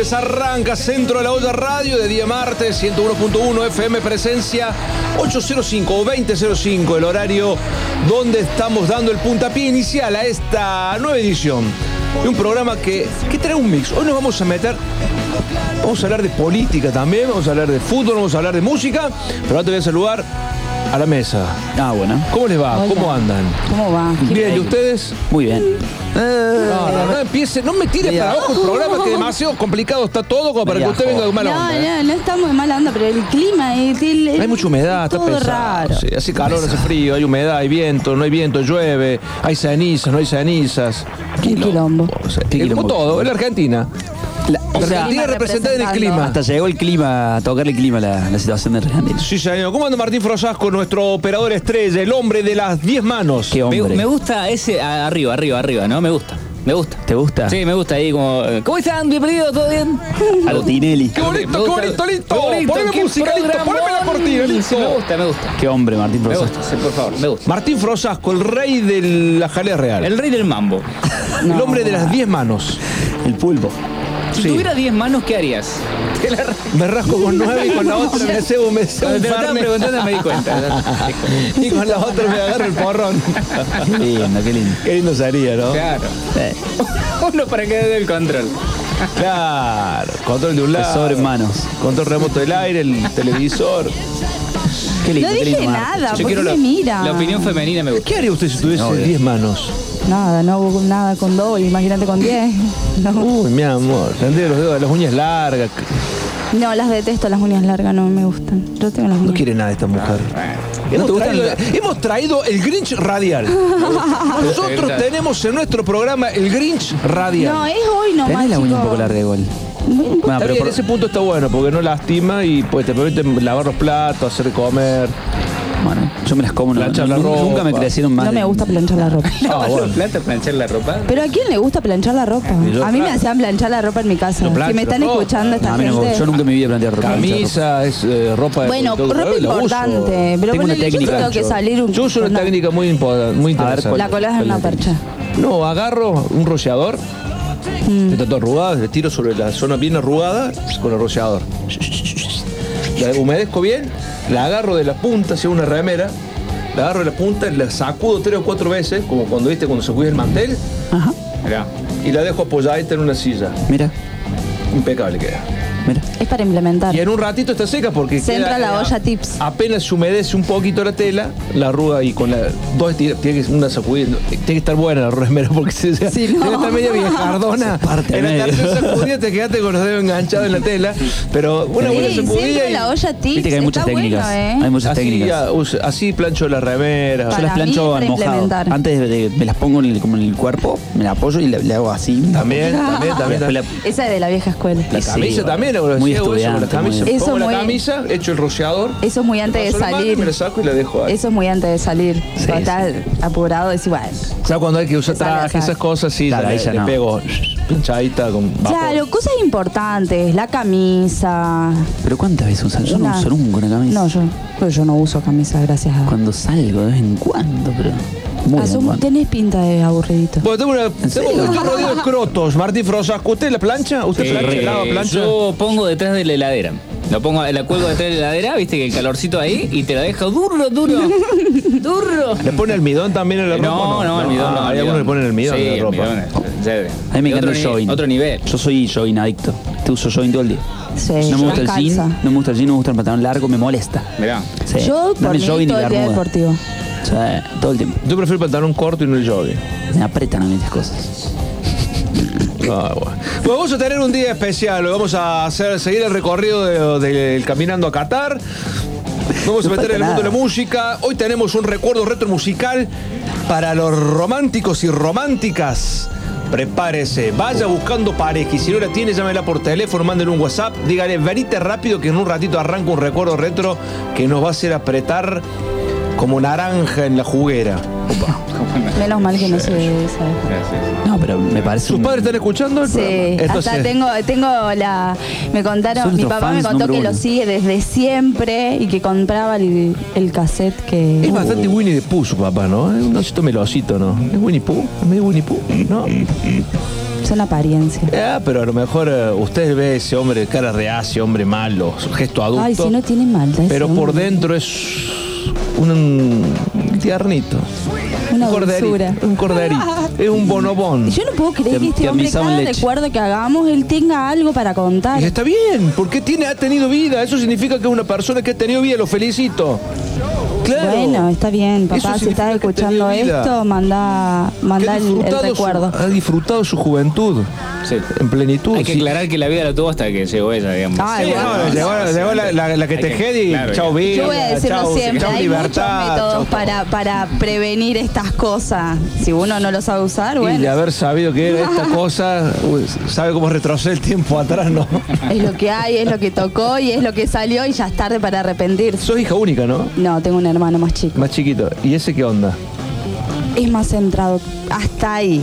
noches. Arranca Centro de la Olla Radio de día martes, 101.1 FM presencia 805 o 2005, el horario donde estamos dando el puntapié inicial a esta nueva edición de un programa que, que trae un mix. Hoy nos vamos a meter Vamos a hablar de política también, vamos a hablar de fútbol, vamos a hablar de música, pero te voy a saludar a la mesa. Ah, bueno. ¿Cómo les va? Hola. ¿Cómo andan? ¿Cómo va? Bien, ¿y ustedes? Muy bien. No, no, no empiece, no me tire para abajo el programa que demasiado complicado está todo como para que usted venga de mala No, onda. ¿eh? no, no estamos de mala onda, pero el clima, el, el- Hay mucha humedad, está todo pesado. raro. sí, hace calor, hace frío, hay humedad, hay viento, no hay viento, llueve, hay cenizas, no hay cenizas. Qué quilombo. O sea, Qué como quilombo. todo, en la Argentina. La- La o sea, Argentina representada en el clima. hasta llegó el clima, a tocar el clima la, la situación de Argentina. Sí, señor. ¿Cómo anda Martín Frosasco, nuestro operador estrella, el hombre de las 10 manos? Qué Me, hombre. me gusta ese arriba, arriba, arriba, ¿no? Me gusta. Me gusta. ¿Te gusta? Sí, me gusta ahí como. eh, ¿Cómo están? Bienvenidos, ¿todo bien? A lo Tinelli. Qué bonito, qué bonito, listo. Poneme qué música, listo. Poneme la cortina, listo. Me gusta, me gusta. Qué hombre, Martín Me Profesor. gusta, sí, por favor, me gusta. Martín Frosasco, el rey de la jalea real. El rey del mambo. El hombre de las 10 manos. El pulpo. Si Sí. tuviera 10 manos, ¿qué harías? Te la- Me rasco con 9 y con la otra me cebo, me cebo te lo estaban preguntando me di cuenta. Y con la otra me agarro el porrón. Qué lindo, qué lindo. Qué lindo sería, ¿no? Claro. Eh, Uno para que dé el control. Claro. Control de un lado. En manos. Control remoto del aire, el televisor. Qué lindo, No qué dije lindo, nada, Yo ¿por qué quiero me la, mira? la opinión femenina me gusta. ¿Qué haría usted si tuviese No, 10 manos? Nada, no hubo nada con dos, imagínate con diez. No. Uy, mi amor. Tendría los dedos, las uñas largas. no, las detesto, las uñas largas no me gustan. Yo tengo las No quiere nada esta mujer. ¿No Hemos, te traído, la- hemos traído el Grinch radial. Nosotros tenemos en nuestro programa el Grinch radial. No, es hoy nomás, Tenés la uña un poco larga Bueno, Está pero por- ese punto está bueno porque no lastima y pues te permite lavar los platos, hacer comer. Bueno, yo me las como. No, Planchar la nunca, ropa. nunca me crecieron más. No me gusta planchar la ropa. Bueno. platos, planchar la ropa. Pero ¿a quién le gusta planchar la ropa? yo, A mí me hacían planchar la ropa en mi casa. Plancho, Si me están escuchando esta No, a mí no me gente. Yo nunca en mi vida planteé ropa. Camisa, es eh, ropa de Bueno, todo- ropa importante. Pero Tengo una ponele, yo técnica. tengo que salir un Yo uso una no. técnica muy, impo- muy A ver, interesante. La colás en una percha. No, agarro un rociador, Mm. está todo arrugado, le tiro sobre la zona bien arrugada con el rociador. La humedezco bien, la agarro de la punta hacia una remera, la agarro de la punta, la sacudo tres o cuatro veces, como cuando viste cuando se cuida el mantel, Ajá. Mirá. y la dejo apoyadita en una silla. Mira, Impecable queda. Mira. Es para implementar. Y en un ratito está seca porque Se entra la eh, olla tips. Apenas se humedece un poquito la tela, la arruga y con la dos tiene que una sacudida, tiene que estar buena la remera porque se, se- Sí, no. estar media viejardona. parte en la tercera sacudida te quedaste con los dedos enganchados en la tela, pero una buena Sí, sacudida y la olla tips. Viste que hay muchas está técnicas. Bueno, ¿eh? Hay muchas así, técnicas. ya, así plancho la remera. Yo las plancho al mojado. Antes de, de- me las pongo en el, como en el cuerpo, me la apoyo y le, le hago así. También, también, también. La- Esa es de la vieja escuela. La Sí, camisa bueno. también, ahora Muy hago eso con la estudiante, camisa. muy- Eso Pongo la camisa, echo el rociador. Eso es muy antes de salir. Me la saco y la dejo ahí. Eso es muy antes de salir. Sí, Cuando estás apurado, decís, bueno. ¿Sabes cuando hay que usar traje, esas cosas? Sí, Claro, le, ahí ya le no. pego planchadita con vapor. Claro, cosas importantes. La camisa. Pero ¿cuántas veces usan? Yo Una- no uso nunca una camisa. No, yo, pero yo no uso camisa, gracias a. Cuando salgo de vez en cuando, pero. Muy de vez en sos- cuando. tenés pinta de aburridito. Bueno, tengo una. Tengo estoy rodeado de crotos. Martín Frosasco, ¿usted la plancha? ¿Usted Eh, plancha, lava, plancha? Yo pongo detrás de la heladera. Lo pongo, la cuelgo detrás de la heladera, viste que el calorcito ahí y te la dejo duro, duro. duro. ¿Le pone almidón también en la ropa? No, o no, almidón no. Ah, Hay almidón. algunos le ponen almidón sí, en la ropa. serio. A mí me encanta el jogging. Otro nivel. Yo soy jogging adicto. Te uso jogging todo el día. Sí, no me gusta el jean, no me gusta el jean, no me gusta el pantalón largo, me molesta. Mirá. Sí. Yo, por mí, todo el día deportivo. Sí, todo el tiempo. Yo prefiero el pantalón corto y no el jogging. Me apretan a mí las cosas. Ah, bueno. Pues vamos a tener un día especial. Vamos a hacer, seguir el recorrido de- del Caminando a Qatar. Vamos a meter en el mundo de la música. Hoy tenemos un recuerdo retro musical para los románticos y románticas. Prepárese, vaya buscando pareja y si no la tiene, llámela por teléfono, mándele un WhatsApp, dígale, venite rápido que en un ratito arranca un recuerdo retro que nos va a hacer apretar como naranja en la juguera. Menos mal que no se sabe. No, pero me parece. ¿Sus un- padres están escuchando el Sí, programa? hasta Entonces- tengo, tengo la. Me Son contaron, mi nuestros papá me fans contó que lo sigue desde siempre y que compraba el, el cassette que. Es bastante Winnie the Pooh su papá, ¿no? Es un osito melosito, ¿no? ¿Es Winnie Pooh? ¿Es medio Winnie Pooh? ¿No? Son apariencias. Ah, pero a lo mejor eh, usted ve ese hombre, cara reacio, hombre malo, su gesto adulto. Ay, si no tiene maldad. ese pero por hombre. dentro es un tiernito. Una un corderito. dulzura. Un corderito. es un bonobón. Yo no puedo creer que este te hombre, cada leche. recuerdo que hagamos, él tenga algo para contar. Y está bien, porque tiene, ha tenido vida. Eso significa que es una persona que ha tenido vida. Lo felicito. Claro. Bueno, está bien, papá. Si estás escuchando esto, manda, manda el, el disfrutado su- recuerdo. ha disfrutado su juventud Sí. en plenitud. Hay que sí. aclarar que la vida la tuvo hasta que llegó ella, digamos. Ay, Sí, bueno. no, llegó, llegó la, la- la que te jede y claro, chao ya. vida. Yo voy a decirlo chao- siempre, chao hay libertad, muchos métodos chao- para, para prevenir estas cosas. Si uno no lo sabe usar, Y de bueno, haber sabido que era esta cosa, sabe cómo retroceder el tiempo atrás, ¿no? es lo que hay, es lo que tocó y es lo que salió y ya es tarde para arrepentirse. Sos hija única, ¿no? No, tengo un hermano más chico. Más chiquito. ¿Y ese qué onda? Es más centrado. Hasta ahí.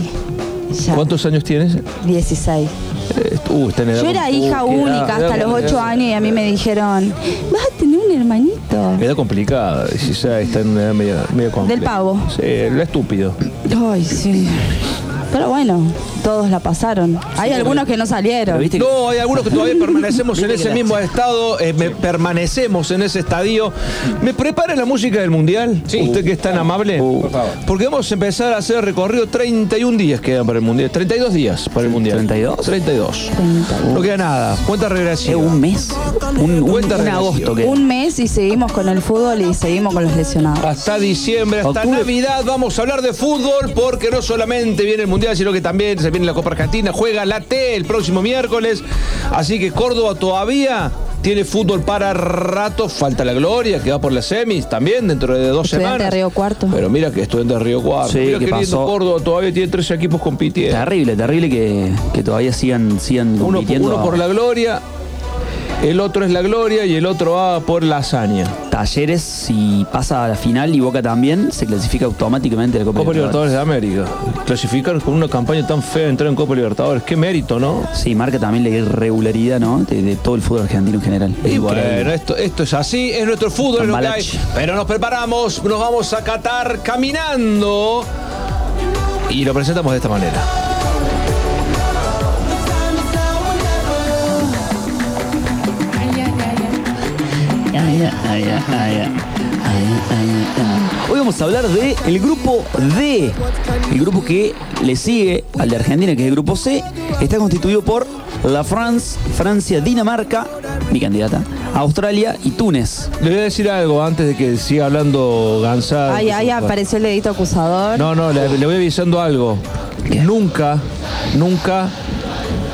Ya. ¿Cuántos años tienes? 16. Eh, Uh, está en edad Yo era hija uh, única edad- hasta edad- los 8 edad- años y a mí me dijeron, vas a tener un hermanito. Edad complicada, 16, está en una edad media, media compleja. pavo. Sí, lo estúpido. Ay, sí. Pero bueno, todos la pasaron. Hay algunos que no salieron. Pero viste que- No, hay algunos que todavía permanecemos en ese mismo estado, eh, me- permanecemos en ese estadio. ¿Me prepara la música del Mundial? Sí. Usted que es tan amable. Por favor. Porque vamos a empezar a hacer recorrido 31 días quedan para el Mundial. 32 días para el Mundial. 32. 32. 32. No queda nada. Cuenta Es regresiva. un mes. Un, un- Cuenta un regresiva. agosto que. Un mes y seguimos con el fútbol y seguimos con los lesionados. Hasta diciembre, hasta Octubre. Navidad vamos a hablar de fútbol porque no solamente viene el Mundial, sino que también se viene la Copa Argentina, juega la T el próximo miércoles. Así que Córdoba todavía tiene fútbol para rato. Falta la Gloria, que va por las semis también dentro de dos Estudiante semanas. de Río Cuarto. Pero mira que estudiante de Río Cuarto. Sí, mira ¿qué qué lindo pasó? Córdoba todavía tiene tres equipos compitiendo. Terrible, terrible que, que todavía sigan, sigan Uno, compitiendo. uno por la Gloria, el otro es la Gloria y el otro va por la hazaña. Talleres, si pasa a la final y Boca también, se clasifica automáticamente a la Copa, Copa Libertadores de América. Clasificar con una campaña tan fea entrar en Copa Libertadores. Qué mérito, ¿no? Sí, marca también la irregularidad, ¿no? De, de todo el fútbol argentino en general. Y Increíble. bueno, esto, esto es así, es nuestro fútbol, es lo que hay. Pero nos preparamos, nos vamos a Qatar caminando. Y lo presentamos de esta manera. Hoy vamos a hablar de el grupo D, el grupo que le sigue al de Argentina, que es el grupo C, está constituido por la France, Francia, Dinamarca, mi candidata, Australia y Túnez. Le voy a decir algo antes de que siga hablando Gansada. Ay, ay, apareció el dedito acusador. No, no, le, le voy avisando algo. Nunca, nunca,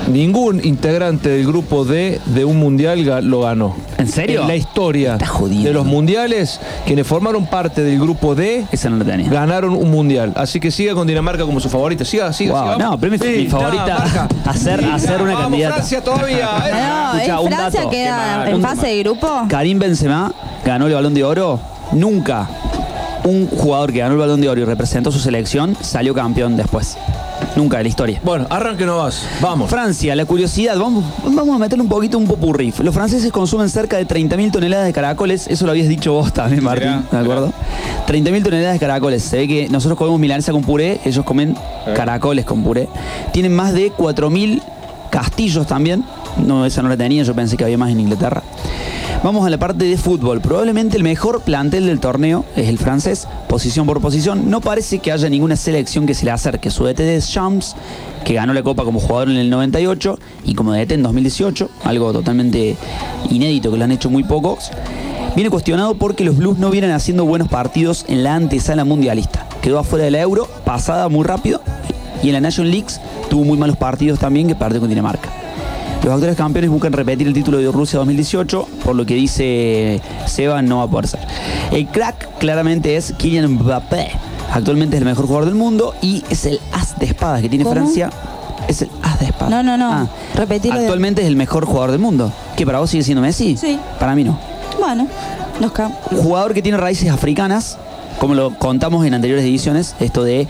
ningún integrante del grupo D de un mundial ga- lo ganó. ¿En serio? En la historia jodiendo. de los mundiales, quienes formaron parte del grupo D Esa no la tenía. ganaron un mundial. Así que siga con Dinamarca como su favorita. Siga, siga, Wow, siga. no, pero mi- mi favorita, Dinamarca. hacer- hacer una Vamos, candidata. Francia todavía. ¿eh? No, Escuchá, un Francia dato. queda en fase de grupo. Karim Benzema ganó el Balón de Oro. Nunca un jugador que ganó el Balón de Oro y representó su selección salió campeón después. Nunca de la historia. Bueno, arranque no vas. Vamos. Francia, la curiosidad, vamos, vamos a meterle un poquito un popurrí. Los franceses consumen cerca de 30.000 toneladas de caracoles, eso lo habías dicho vos también, Martín, Mirá, ¿de acuerdo? 30.000 toneladas de caracoles. Se ve que nosotros comemos milanesa con puré, ellos comen caracoles con puré. Tienen más de 4.000 castillos también. No, esa no la tenía, yo pensé que había más en Inglaterra. Vamos a la parte de fútbol. Probablemente el mejor plantel del torneo es el francés, posición por posición. No parece que haya ninguna selección que se le acerque. Su DT es Shams, que ganó la Copa como jugador en el 98 y como DT en 2018, algo totalmente inédito que lo han hecho muy pocos. Viene cuestionado porque los Blues no vienen haciendo buenos partidos en la antesala mundialista. Quedó afuera de la Euro, pasada muy rápido, y en la Nation Leagues tuvo muy malos partidos también que perdió con Dinamarca. Los actuales campeones buscan repetir el título de Rusia 2018, por lo que dice Seba no va a poder ser. El crack claramente es Kylian Mbappé. Actualmente es el mejor jugador del mundo y es el as de espadas que tiene ¿Cómo? Francia. Es el as de espadas. No, no, no. De- Actualmente es el mejor jugador del mundo. ¿Que para vos sigue siendo Messi? Sí. Para mí no. Bueno, nos ca- Jugador que tiene raíces africanas, como lo contamos en anteriores ediciones, esto de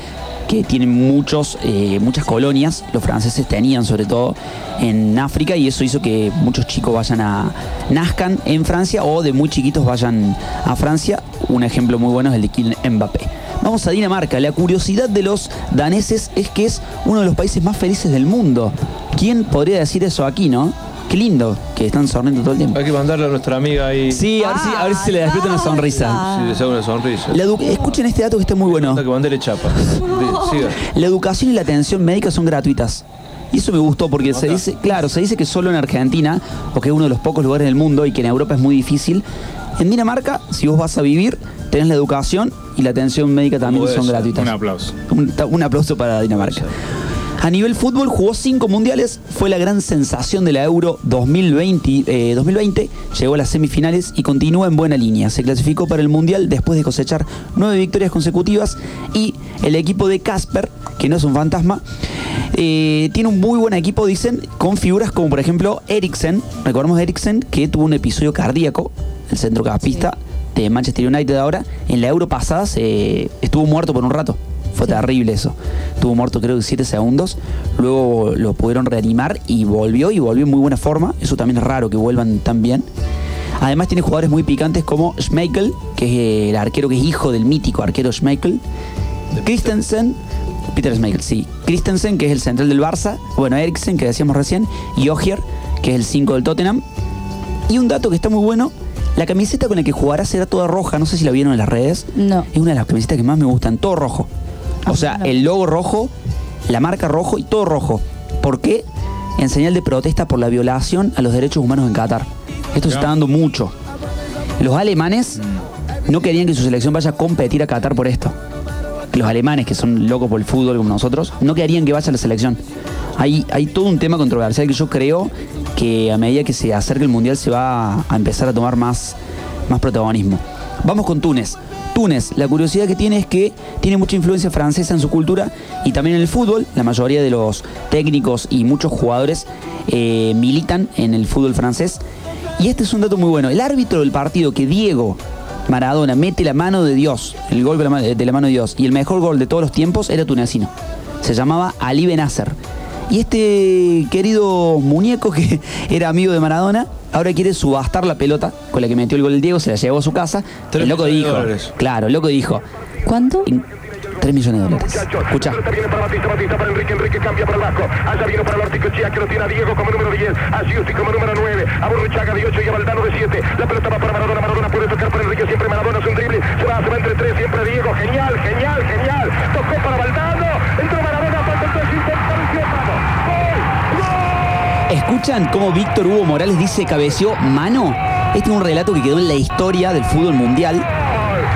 tienen muchos, eh, muchas colonias, los franceses tenían sobre todo en África y eso hizo que muchos chicos vayan a, nazcan en Francia o de muy chiquitos vayan a Francia. Un ejemplo muy bueno es el de Kylian Mbappé. Vamos a Dinamarca. La curiosidad de los daneses es que es uno de los países más felices del mundo. ¿Quién podría decir eso aquí, no? Qué lindo que están sonriendo todo el tiempo. Hay que mandarle a nuestra amiga ahí. Sí, a ver si, a ver si se le despierta una sonrisa. Si una sonrisa. La edu- Escuchen este dato que está muy bueno. Que mandele chapa. Siga. La educación y la atención médica son gratuitas. Y eso me gustó porque se dice, claro, se dice que solo en Argentina, o que es uno de los pocos lugares del mundo y que en Europa es muy difícil. En Dinamarca, si vos vas a vivir, tenés la educación y la atención médica también son ser. gratuitas. Un aplauso. Un, ta- un aplauso para Dinamarca. A nivel fútbol jugó cinco mundiales, fue la gran sensación de la Euro 2020, eh, 2020, llegó a las semifinales y continúa en buena línea. Se clasificó para el Mundial después de cosechar nueve victorias consecutivas y el equipo de Casper, que no es un fantasma, eh, tiene un muy buen equipo, dicen, con figuras como por ejemplo Eriksen. Recordemos Eriksen que tuvo un episodio cardíaco, el centrocampista de Manchester United ahora. En la Euro pasada se- estuvo muerto por un rato. Fue terrible eso. Estuvo muerto creo que 7 segundos. Luego lo pudieron reanimar y volvió y volvió en muy buena forma. Eso también es raro que vuelvan tan bien. Además tiene jugadores muy picantes como Schmeichel, que es el arquero que es hijo del mítico arquero Schmeichel. Christensen, Peter Schmeichel, sí. Christensen, que es el central del Barça. Bueno, Eriksen, que decíamos recién. Y Ogier, que es el 5 del Tottenham. Y un dato que está muy bueno, la camiseta con la que jugará será toda roja, no sé si la vieron en las redes. No. Es una de las camisetas que más me gustan, todo rojo. O sea, el logo rojo, la marca rojo y todo rojo. ¿Por qué? En señal de protesta por la violación a los derechos humanos en Qatar. Esto se está dando mucho. Los alemanes no querían que su selección vaya a competir a Qatar por esto. Los alemanes, que son locos por el fútbol como nosotros, no querían que vaya a la selección. Hay, hay todo un tema controversial que yo creo que a medida que se acerque el Mundial se va a empezar a tomar más, más protagonismo. Vamos con Túnez. Túnez, la curiosidad que tiene es que tiene mucha influencia francesa en su cultura y también en el fútbol. La mayoría de los técnicos y muchos jugadores eh, militan en el fútbol francés. Y este es un dato muy bueno. El árbitro del partido que Diego Maradona mete la mano de Dios, el gol de la, mano de Dios, y el mejor gol de todos los tiempos era tunecino. Se llamaba Ali Benasser. Y este querido muñeco que era amigo de Maradona, ahora quiere subastar la pelota con la que metió el gol el Diego, se la llevó a su casa. El loco dijo, dólares. claro, el loco dijo, ¿Cuánto? en- 3 millones de dólares. Escucha. La pelota viene para Batista, Batista para Enrique, Enrique cambia para el Vasco. Allá viene para el Orticochea, que lo tiene a Diego como número 10, a Giusti como número 9, a Borruchaga de 8 y a Valdano de 7. La pelota va para Maradona, Maradona puede tocar para Enrique, siempre Maradona es un drible, se va, se va entre tres, siempre Diego, genial, genial, genial. Tocó para Valdano, entró ¿Escuchan cómo Víctor Hugo Morales dice cabeció mano? Este es un relato que quedó en la historia del fútbol mundial,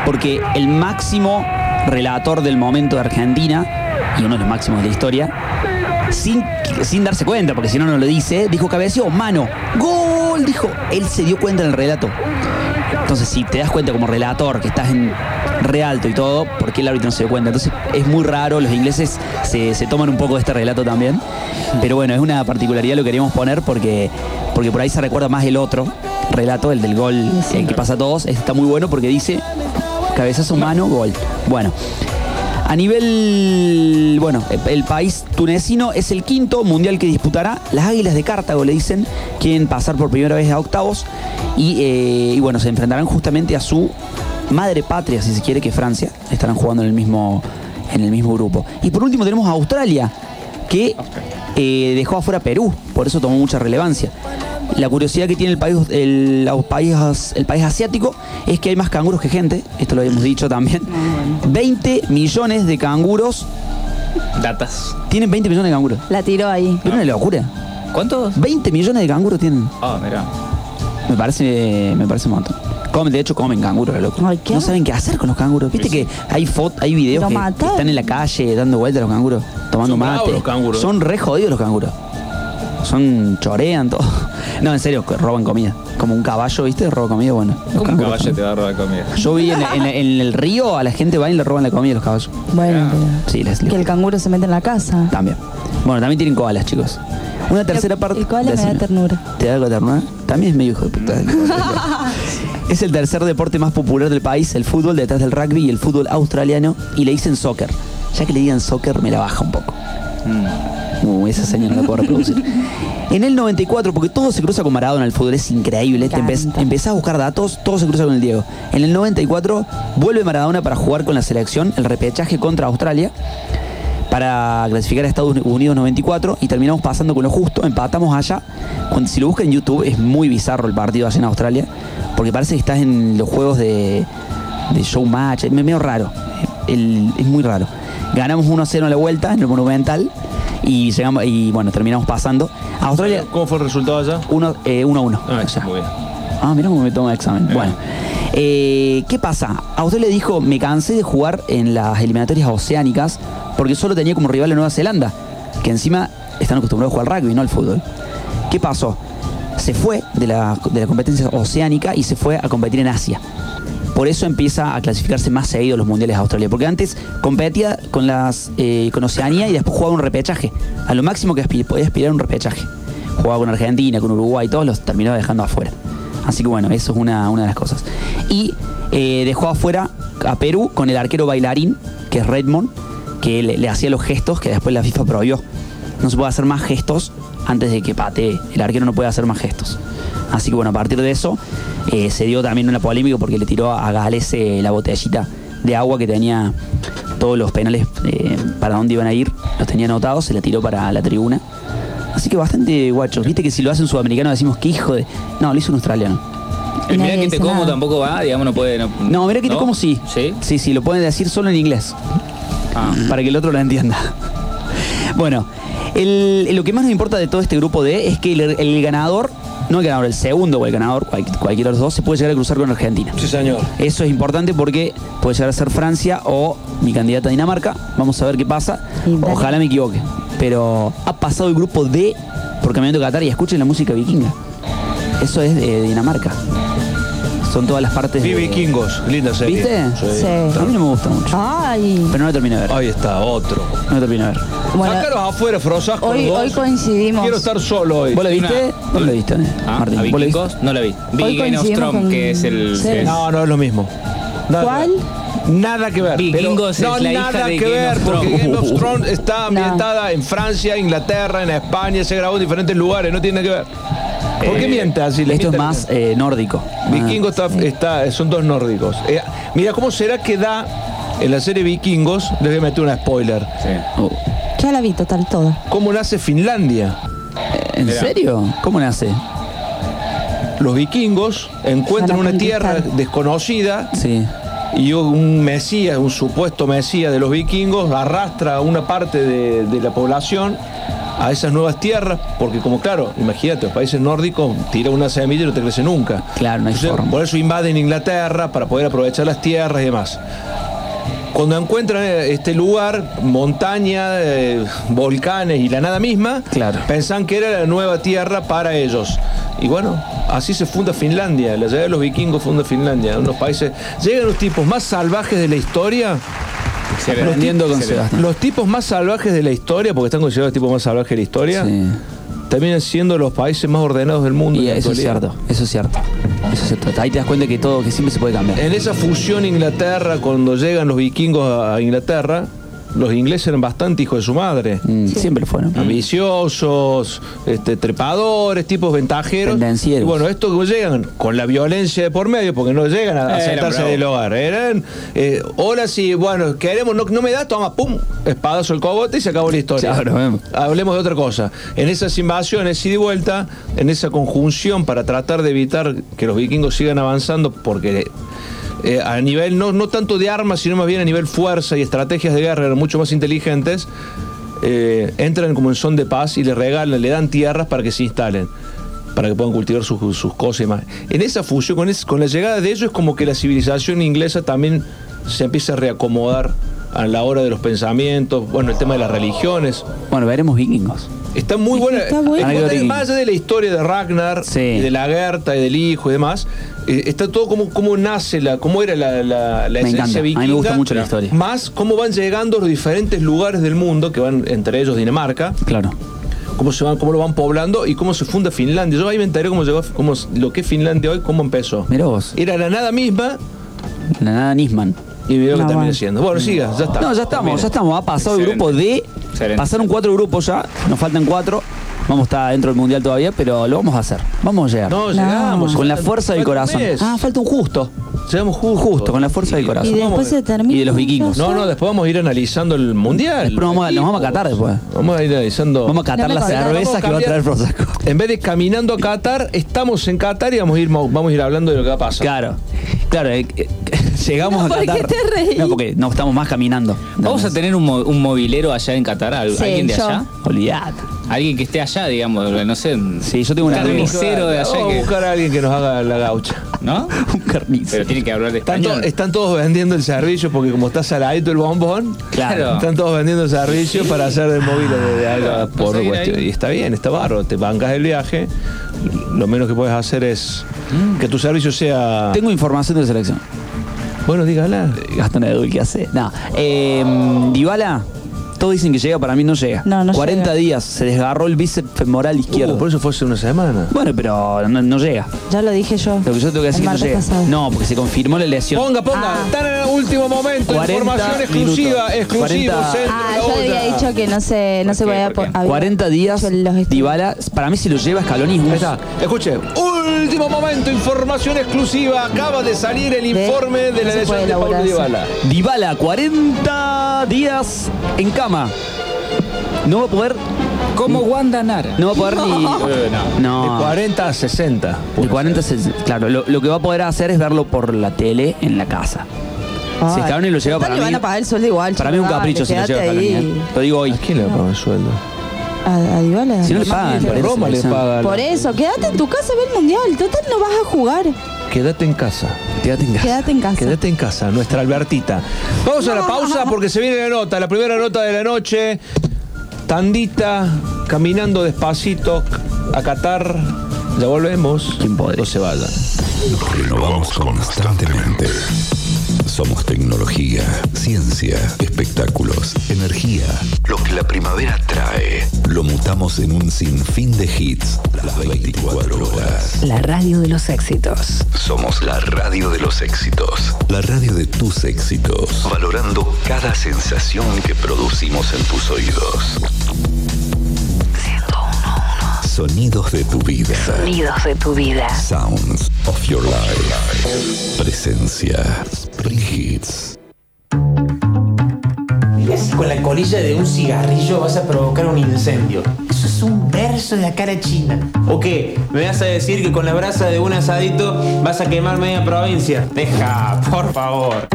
porque el máximo relator del momento de Argentina, y uno de los máximos de la historia, sin, darse cuenta, porque si no, no lo dice, dijo cabeció mano, gol, dijo, él se dio cuenta en el relato. Entonces, si te das cuenta como relator que estás en re alto y todo, ¿por qué el árbitro no se dio cuenta? Entonces, es muy raro, los ingleses se, se toman un poco de este relato también. Pero bueno, es una particularidad lo queríamos poner porque, porque por ahí se recuerda más el otro relato, el del gol, el que pasa a todos. Está muy bueno porque dice cabezazo, mano, gol. Bueno. A nivel, bueno, el país tunecino es el quinto mundial que disputará. Las Águilas de Cartago, le dicen, quieren pasar por primera vez a octavos y, eh, y bueno, se enfrentarán justamente a su madre patria, si se quiere, que Francia. Estarán jugando en el mismo, en el mismo grupo. Y por último tenemos a Australia, que eh, dejó afuera a Perú, por eso tomó mucha relevancia. La curiosidad que tiene el país, el, los país, el país asiático es que hay más canguros que gente, esto lo habíamos dicho también. 20 millones de canguros, Datas. tienen 20 millones de canguros. La tiró ahí. Es una locura. ¿Cuántos? 20 millones de canguros tienen. Ah, mira. Me parece, me parece un montón. Comen, de hecho comen canguros, loco. Ay, ¿qué? No saben qué hacer con los canguros. Viste que hay fotos, hay videos Lo que, que matan. están en la calle dando vueltas los canguros, tomando Son bravos mate. los canguros. Son re jodidos los canguros. Son chorean todo. No, en serio, que roban comida. Como un caballo, ¿viste? Roba comida, bueno. los ¿Cómo un canguros caballo te va a robar comida? Yo vi en, en- en el río a la gente va y le roban la comida a los caballos. Bueno, pero Sí, les, que el canguro se mete en la casa. También. Bueno, también tienen koalas, chicos. Una tercera parte. el koala me da Decime. ternura. ¿Te da algo de ternura? También es medio hijo de puta. es el tercer deporte más popular del país, el fútbol, detrás del rugby y el fútbol australiano. Y le dicen soccer. Ya que le digan soccer, me la baja un poco. Uh, esa señal no la puedo reproducir. En el 94, porque todo se cruza con Maradona, el fútbol es increíble. Te empe- empezás a buscar datos, todo se cruza con el Diego. En el 94 vuelve Maradona para jugar con la selección, el repechaje contra Australia, para clasificar a Estados Unidos 94 y terminamos pasando con lo justo, empatamos allá. Cuando, si lo buscan en YouTube es muy bizarro el partido allá en Australia, porque parece que estás en los juegos de, de showmatch, es medio raro, El- es muy raro. Ganamos 1-0 en la vuelta en el Monumental y llegamos y bueno, terminamos pasando. Australia ¿Cómo fue el resultado allá? 1 eh, 1-1. Ah, allá. muy bien. Ah, mira cómo me toma examen. Bueno, eh, ¿qué pasa? Australia dijo, me cansé de jugar en las eliminatorias oceánicas porque solo tenía como rival a Nueva Zelanda, que encima están acostumbrados a jugar al rugby, no al fútbol. ¿Qué pasó? Se fue de la, de la competencia oceánica y se fue a competir en Asia. Por eso empieza a clasificarse más seguido los mundiales de Australia. Porque antes competía con las eh, con Oceanía y después jugaba un repechaje. A lo máximo que podía aspirar un repechaje. Jugaba con Argentina, con Uruguay, todos los terminaba dejando afuera. Así que bueno, eso es una, una de las cosas. Y eh, dejó afuera a Perú con el arquero bailarín, que es Redmond, que le, le hacía los gestos que después la FIFA prohibió. No se puede hacer más gestos antes de que patee. El arquero no puede hacer más gestos. Así que bueno, a partir de eso eh, se dio también una polémica porque le tiró a Gales eh, la botellita de agua que tenía todos los penales eh, para dónde iban a ir, los tenía anotados, se la tiró para la tribuna. Así que bastante guachos. Viste que si lo hace un sudamericano decimos que hijo de. No, lo hizo un australiano. El mira que te como nada. tampoco va, digamos, no puede. No, No, mira que te como sí. Sí. Sí, sí, lo pueden decir solo en inglés. Ah. para que el otro lo entienda. Bueno, el- lo que más nos importa de todo este grupo D es que el, el ganador, no el ganador, el segundo o el ganador, cual- cualquiera de los dos, se puede llegar a cruzar con Argentina. Sí, señor. Eso es importante porque puede llegar a ser Francia o mi candidata a Dinamarca. Vamos a ver qué pasa. Ojalá me equivoque. Pero ha pasado el grupo D por Campeonato de Qatar y escuchen la música vikinga. Eso es de Dinamarca. Son todas las partes Vi de... vikingos, linda serie. ¿Viste? Sí. A mí no me gusta mucho. Ay. Pero no lo terminé de ver. Ahí está, otro. No lo terminé de ver. Bueno, Sácalos afuera, Frosas. con hoy, hoy coincidimos. Quiero estar solo hoy. ¿Vos lo viste? Una- ¿Dónde lo viste, Ah, Martín? ¿A ¿Vos lo viste? vikingos? No la vi. Vi Hoy Game of coincidimos Thrones, con- que es el. Sí. es- No, no es lo mismo. Nada ¿Cuál? que ver. Nada que ver. Vikingos Pero- no, es la hija nada de que Game ver, porque. Game of Thrones está ambientada en Francia, Inglaterra, en España, se grabó en diferentes lugares, no tiene nada que ver. ¿Por qué Eh, mientas así? Le Esto es más eh, nórdico. Vikingo está, está- son dos nórdicos. Eh, mira, ¿cómo será que da en la serie Vikingos? Les voy a meter una spoiler. Sí. Oh, Ya la vi total toda. ¿Cómo nace Finlandia? ¿En Mira. serio? ¿Cómo nace? Los vikingos encuentran una tierra desconocida Sí. y un mesías, un supuesto mesías de los vikingos, arrastra a una parte de, de la población a esas nuevas tierras, porque como claro, imagínate, los países nórdicos tira una semilla y no te crece nunca. Claro, no hay forma. Por eso invaden Inglaterra para poder aprovechar las tierras y demás. Cuando encuentran eh, este lugar, montaña, eh, volcanes y la nada misma, Claro. pensan que era la nueva tierra para ellos. Y bueno, así se funda Finlandia. La llegada de los vikingos funda Finlandia. Unos países. Llegan los tipos más salvajes de la historia. Aprendiendo con. Sebastián. Los tipos más salvajes de la historia, porque están considerados tipos más salvajes de la historia, Sí. terminan siendo los países más ordenados del mundo. Y eso es cierto, eso es cierto. Ahí te das cuenta que todo, que siempre se puede cambiar. En esa fusión Inglaterra, cuando llegan los vikingos a Inglaterra, los ingleses eran bastante hijos de su madre. Mm, Siempre fueron. Ambiciosos, este, trepadores, tipos ventajeros. Y bueno, estos que llegan con la violencia de por medio, porque no llegan a, sentarse del hogar. Eran, eh, hola, si, bueno, queremos, no, no me das, toma, pum, espadazo el cogote y se acabó la historia. Claro, vemos. Hablemos de otra cosa. En esas invasiones ida y vuelta, en esa conjunción para tratar de evitar que los vikingos sigan avanzando, porque eh, a nivel no, no tanto de armas, sino más bien a nivel fuerza y estrategias de guerra mucho más inteligentes, eh, entran como en son de paz y le regalan, le dan tierras para que se instalen para que puedan cultivar sus, sus cosas y más. En esa fusión, con, es- con la llegada de ellos, es como que la civilización inglesa también se empieza a reacomodar a la hora de los pensamientos, bueno, el tema de las religiones. Bueno, veremos vikingos. Está muy buena. Está bueno. Más- allá de la historia de Ragnar, Sí. y de la Gerta y del hijo y demás, eh, está todo como cómo nace, la, cómo era la, la, la Me esencia encanta. A mí me vikinga. gusta mucho la historia. Más cómo van llegando los diferentes lugares del mundo, que van entre ellos Dinamarca, Claro. cómo se van, cómo lo van poblando y cómo se funda Finlandia. Yo ahí me enteré cómo llegó, cómo, lo que es Finlandia hoy, cómo empezó. Mirá vos. Era la nada misma La nada Nisman. Y vio lo que bueno. siendo. Bueno, siga, ya está. No, ya estamos, Mira. ya estamos. Ha pasado el grupo D Excelente. Pasaron cuatro grupos ya, nos faltan cuatro. Vamos a estar dentro del mundial todavía, pero lo vamos a hacer. Vamos a llegar. No, llegamos. con la fuerza del corazón. mes. Ah, falta un justo. Llegamos justo. Justo, con la fuerza del corazón. Y después se termina. Y de los vikingos. No, no, después vamos a ir analizando el mundial. Después nos vamos a- nos vamos a Qatar después. Vamos a ir analizando. Vamos a catar No las cervezas que va a traer Prosaco. En vez de caminando a Qatar, estamos en Qatar y vamos a ir, vamos a ir hablando de lo que va a pasar. Claro, claro, eh, eh, llegamos No, a ¿por Qatar. qué te reís? No, porque no estamos más caminando. Vamos a tener un, mo- un movilero allá en Qatar, ¿Al- Sí, alguien de yo. allá. Olvidate. Alguien que esté allá, digamos, no sé. Sí, yo tengo una Carnicero de allá Vamos a que- buscar a alguien que nos haga la gaucha. ¿No? Un carnizo. Pero tiene que hablar de Están, to- están todos vendiendo el servicio porque como está saladito el bombón, Claro. están todos vendiendo el servicio para hacer de móvil de, de algo por a cuestión. ahí. Y está bien, está barro, te bancas el viaje. Lo menos que puedes hacer es que tu servicio sea. Tengo información de selección. Bueno, dígala. Gastón Edul, ¿qué hace? No. Eh, todos dicen que llega, para mí no llega. No, no 40 llega. días, se desgarró el bíceps femoral izquierdo. Uh, por eso fue hace una semana. Bueno, pero no, no llega. Ya lo dije yo. Lo que yo tengo que decir que no llega. pasado. No, porque se confirmó la lesión. Ponga, ponga. Ah. Están en el último momento. 40 Información exclusiva, minutos. exclusivo. 40. centro Ah, yo había dicho que no se, no se ¿Por qué? podía ¿Por qué? po- había 40 días. Dybala, para mí si lo lleva escalonismo. Ahí está. Escuche. Último momento, información exclusiva. Acaba de salir el informe de la lesión de elaborar Dybala. Dybala, 40 días en cama. No va a poder, Como Wanda Nara. no va a poder ni... Eh, no. De No. 40 a 60. De 40 a 60. Claro, lo, lo que va a poder hacer es verlo por la tele en la casa. Ay, Si Scaloni lo lleva para le mí- van a pagar el sueldo igual. Para mí es un capricho si lo lleva Scaloni. ¿eh? Lo digo hoy. ¿A quién le paga el sueldo? ¿A, a Dybala? Si no le pagan por eso. Roma le selección. paga. Por eso, quédate en tu casa, ve el mundial. Total, no vas a jugar. Quédate en casa. Quédate en casa. Quédate en casa. Quédate en casa, nuestra Albertita. Vamos a la pausa porque se viene la nota, la primera nota de la noche. Tandita, caminando despacito a Qatar. Ya volvemos. ¿Quién podría? No se vayan. Nos renovamos constantemente. Somos tecnología, ciencia, espectáculos, energía. Lo que la primavera trae, lo mutamos en un sinfín de hits. Las 24 horas. La radio de los éxitos. Somos la radio de los éxitos. La radio de tus éxitos. Valorando cada sensación que producimos en tus oídos. Sonidos de tu vida. Sonidos de tu vida. Sounds of your life. Presencia. Spring Hits. Mirá si con la colilla de un cigarrillo vas a provocar un incendio. Eso es un verso de la cara china. ¿O qué? ¿Me vas a decir que con la brasa de un asadito vas a quemar media provincia? Deja, por favor.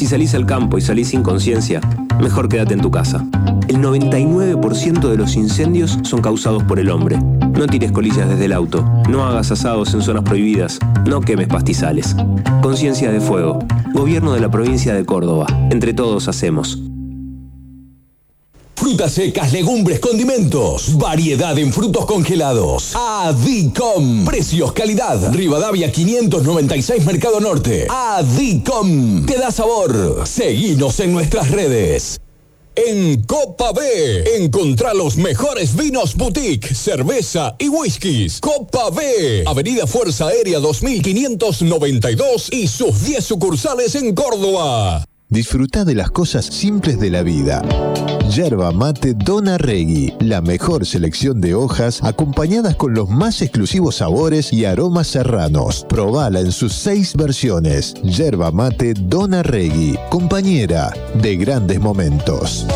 Si salís al campo y salís sin conciencia, mejor quédate en tu casa. El 99% de los incendios son causados por el hombre. No tires colillas desde el auto, no hagas asados en zonas prohibidas, no quemes pastizales. Conciencia de fuego. Gobierno de la provincia de Córdoba. Entre todos hacemos. Frutas secas, legumbres, condimentos. Variedad en frutos congelados. Adicom. Precios, calidad. Rivadavia 596 Mercado Norte. Adicom. Te da sabor. Seguinos en nuestras redes. En Copa B, encontrá los mejores vinos boutique, cerveza y whiskies. Copa B, Avenida Fuerza Aérea 2592 y sus 10 sucursales en Córdoba. Disfruta de las cosas simples de la vida. Yerba mate Dona Regui, la mejor selección de hojas acompañadas con los más exclusivos sabores y aromas serranos. Probala en sus seis versiones. Yerba mate Dona Regui, compañera de grandes momentos.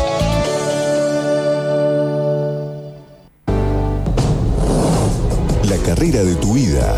La carrera de tu vida.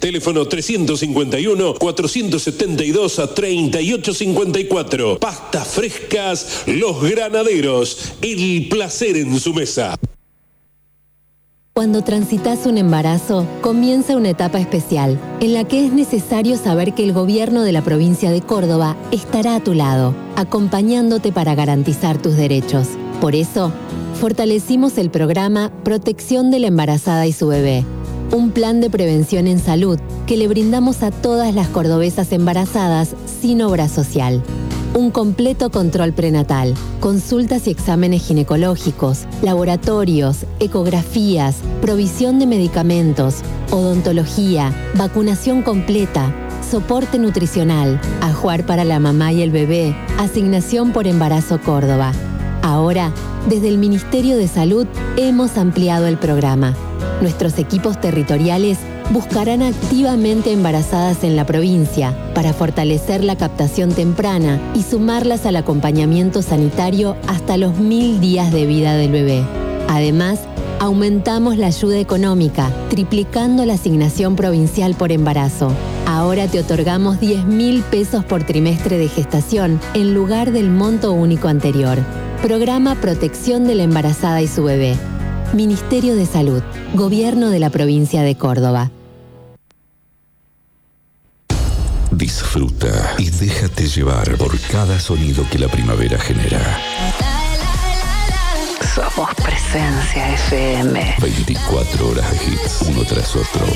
Teléfono 351 472 3854. Pastas frescas Los Granaderos. El placer en su mesa. Cuando transitas un embarazo, comienza una etapa especial, en la que es necesario saber que el gobierno de la provincia de Córdoba estará a tu lado, acompañándote para garantizar tus derechos. Por eso, fortalecimos el programa Protección de la embarazada y su bebé, un plan de prevención en salud que le brindamos a todas las cordobesas embarazadas sin obra social un completo control prenatal, consultas y exámenes ginecológicos, laboratorios, ecografías, provisión de medicamentos, odontología, vacunación completa, soporte nutricional, ajuar para la mamá y el bebé, asignación por embarazo Córdoba. Ahora, desde el Ministerio de Salud hemos ampliado el programa. Nuestros equipos territoriales buscarán activamente embarazadas en la provincia para fortalecer la captación temprana y sumarlas al acompañamiento sanitario hasta los mil días de vida del bebé. Además, aumentamos la ayuda económica, triplicando la asignación provincial por embarazo. Ahora te otorgamos 10 mil pesos por trimestre de gestación en lugar del monto único anterior. Programa Protección de la Embarazada y su Bebé. Ministerio de Salud, Gobierno de la Provincia de Córdoba. Disfruta y déjate llevar por cada sonido que la primavera genera. Somos Presencia FM. 24 horas de hits, uno tras otro.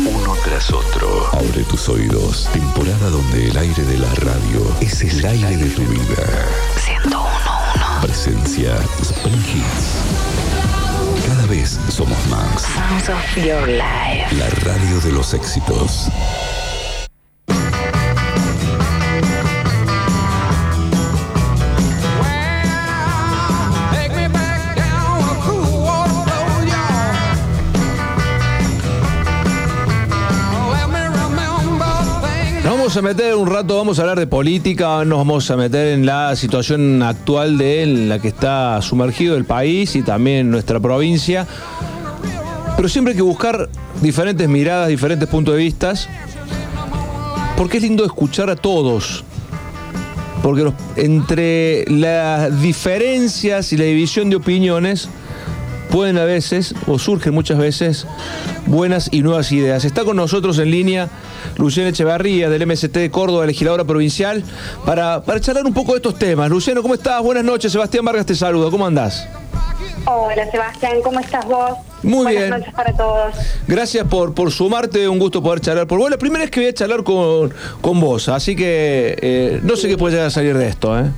Uno tras otro. Abre tus oídos. Temporada donde el aire de la radio es el aire de tu vida. 101.1. Presencia Spring Hits. Cada vez somos más. Sounds of your life. La radio de los éxitos. Vamos a meter un rato, vamos a hablar de política, nos vamos a meter en la situación actual de la que está sumergido el país y también nuestra provincia. Pero siempre hay que buscar diferentes miradas, diferentes puntos de vistas, porque es lindo escuchar a todos. Porque entre las diferencias y la división de opiniones pueden a veces, o surgen muchas veces, buenas y nuevas ideas. Está con nosotros en línea Luciano Echevarría del MST de Córdoba, legisladora provincial, para, para charlar un poco de estos temas. Luciano, ¿cómo estás? Buenas noches. Sebastián Vargas te saluda. ¿Cómo andás? Hola Sebastián, ¿cómo estás vos? Muy Buenas bien. noches para todos. Gracias por, por sumarte, un gusto poder charlar. Por vos, la primera vez que voy a charlar con, con vos, así que eh, no sé qué puede llegar a salir de esto, ¿eh?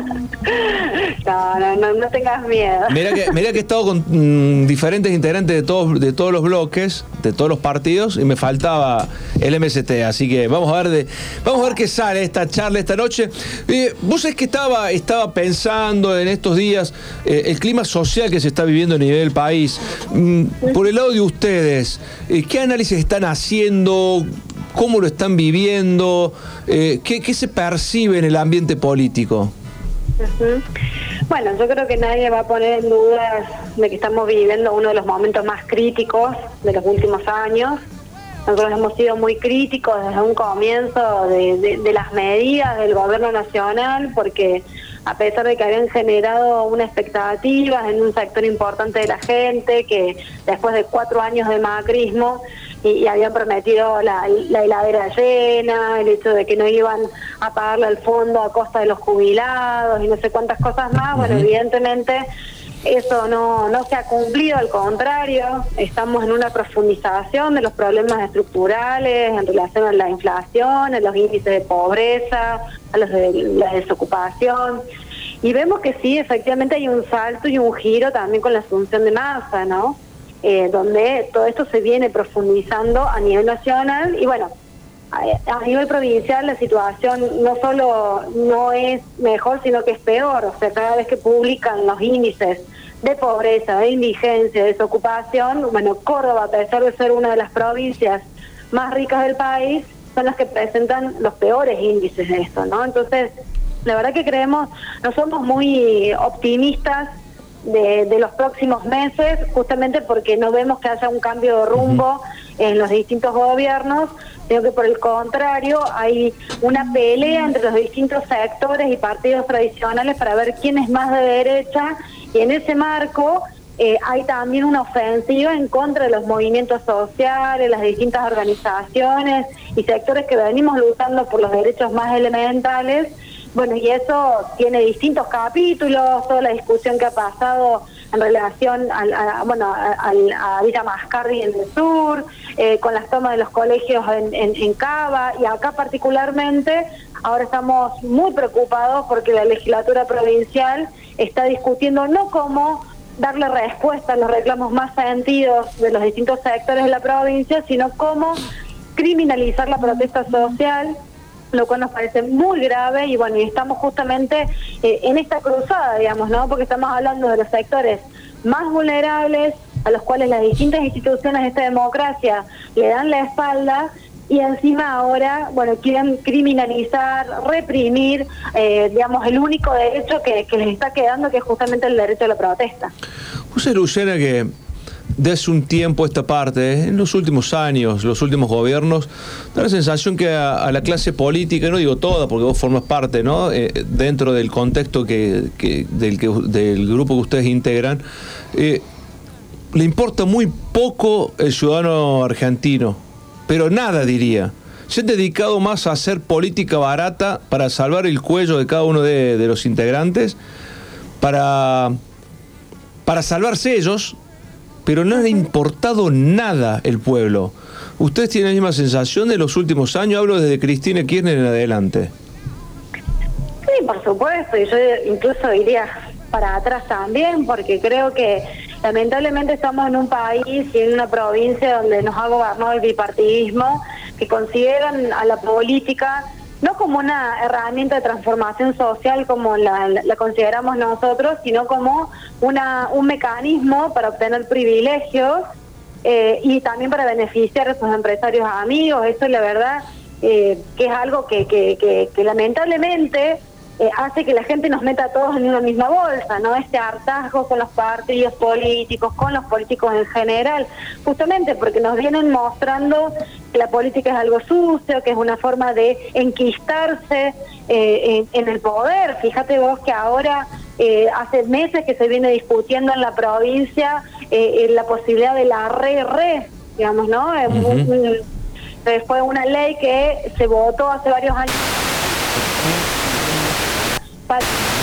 No, no, no, tengas miedo. Mirá que, he estado con mm, diferentes integrantes de todos, de todos los bloques, de todos los partidos, y me faltaba el MST. Así que vamos a ver de, vamos a ver qué sale esta charla esta noche. Eh, vos es que estaba, estaba pensando en estos días eh, el clima social que se está viviendo a nivel país. Mm, por el lado de ustedes, eh, ¿qué análisis están haciendo? ¿Cómo lo están viviendo? Eh, ¿qué, ¿Qué se percibe en el ambiente político? Bueno, yo creo que nadie va a poner en dudas de que estamos viviendo uno de los momentos más críticos de los últimos años. Nosotros hemos sido muy críticos desde un comienzo de, de- de las medidas del gobierno nacional porque a pesar de que habían generado una expectativa en un sector importante de la gente, que después de cuatro años de macrismo y, y habían prometido la, la heladera llena, el hecho de que no iban a pagarle al fondo a costa de los jubilados y no sé cuántas cosas más. Bueno, evidentemente eso no, no se ha cumplido, al contrario, estamos en una profundización de los problemas estructurales en relación a la inflación, a los índices de pobreza, a los de la desocupación. Y vemos que sí, efectivamente hay un salto y un giro también con la asunción de masa, ¿no? Eh, donde todo esto se viene profundizando a nivel nacional y bueno, a, a nivel provincial la situación no solo no es mejor, sino que es peor. O sea, cada vez que publican los índices de pobreza, de indigencia, de desocupación, bueno, Córdoba, a pesar de ser una de las provincias más ricas del país, son las que presentan los peores índices de esto, ¿no? Entonces, la verdad que creemos, no somos muy optimistas de, de los próximos meses, justamente porque no vemos que haya un cambio de rumbo en los distintos gobiernos, sino que por el contrario hay una pelea entre los distintos sectores y partidos tradicionales para ver quién es más de derecha. Y en ese marco eh, hay también una ofensiva en contra de los movimientos sociales, las distintas organizaciones y sectores que venimos luchando por los derechos más elementales. Bueno, y eso tiene distintos capítulos, toda la discusión que ha pasado en relación al- a, bueno, al- a Villa Mascardi en el sur, eh, con las tomas de los colegios en, en, en Cava, y acá particularmente, ahora estamos muy preocupados porque la legislatura provincial está discutiendo no cómo darle respuesta a los reclamos más sentidos de los distintos sectores de la provincia, sino cómo criminalizar la protesta social, lo cual nos parece muy grave y bueno, y estamos justamente eh, en esta cruzada, digamos, ¿no? Porque estamos hablando de los sectores más vulnerables, a los cuales las distintas instituciones de esta democracia le dan la espalda y encima ahora, bueno, quieren criminalizar, reprimir, eh, digamos, el único derecho que, les está quedando, que es justamente el derecho a la protesta. José Lucena, que de hace un tiempo esta parte, en los últimos años, los últimos gobiernos, da la sensación que a, la clase política, no digo toda, porque vos formas parte, ¿no? Eh, dentro del contexto que- del, que, del grupo que ustedes integran, eh, le importa muy poco el ciudadano argentino, pero nada diría. Se han dedicado más a hacer política barata para salvar el cuello de cada uno de, de los integrantes, para, para salvarse ellos, pero no le ha importado nada el pueblo. ¿Ustedes tienen la misma sensación de los últimos años? Hablo desde Cristina Kirchner en adelante. Sí, por supuesto, y yo incluso iría para atrás también, porque creo que lamentablemente estamos en un país y en una provincia donde nos ha gobernado el bipartidismo, que consideran a la política no como una herramienta de transformación social como la, la- consideramos nosotros, sino como una, un mecanismo para obtener privilegios eh, y también para beneficiar a sus empresarios amigos. Eso la verdad eh, que es algo que, que, que- que lamentablemente eh, hace que la gente nos meta a todos en una misma bolsa, ¿no? Este hartazgo con los partidos políticos, con los políticos en general, justamente porque nos vienen mostrando que la política es algo sucio, que es una forma de enquistarse eh, en, en el poder. Fíjate vos que ahora eh, hace meses que se viene discutiendo en la provincia eh, eh, la posibilidad de la re-re, digamos, ¿no? Un- eh, fue una ley que se votó hace varios años. but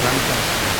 Gracias.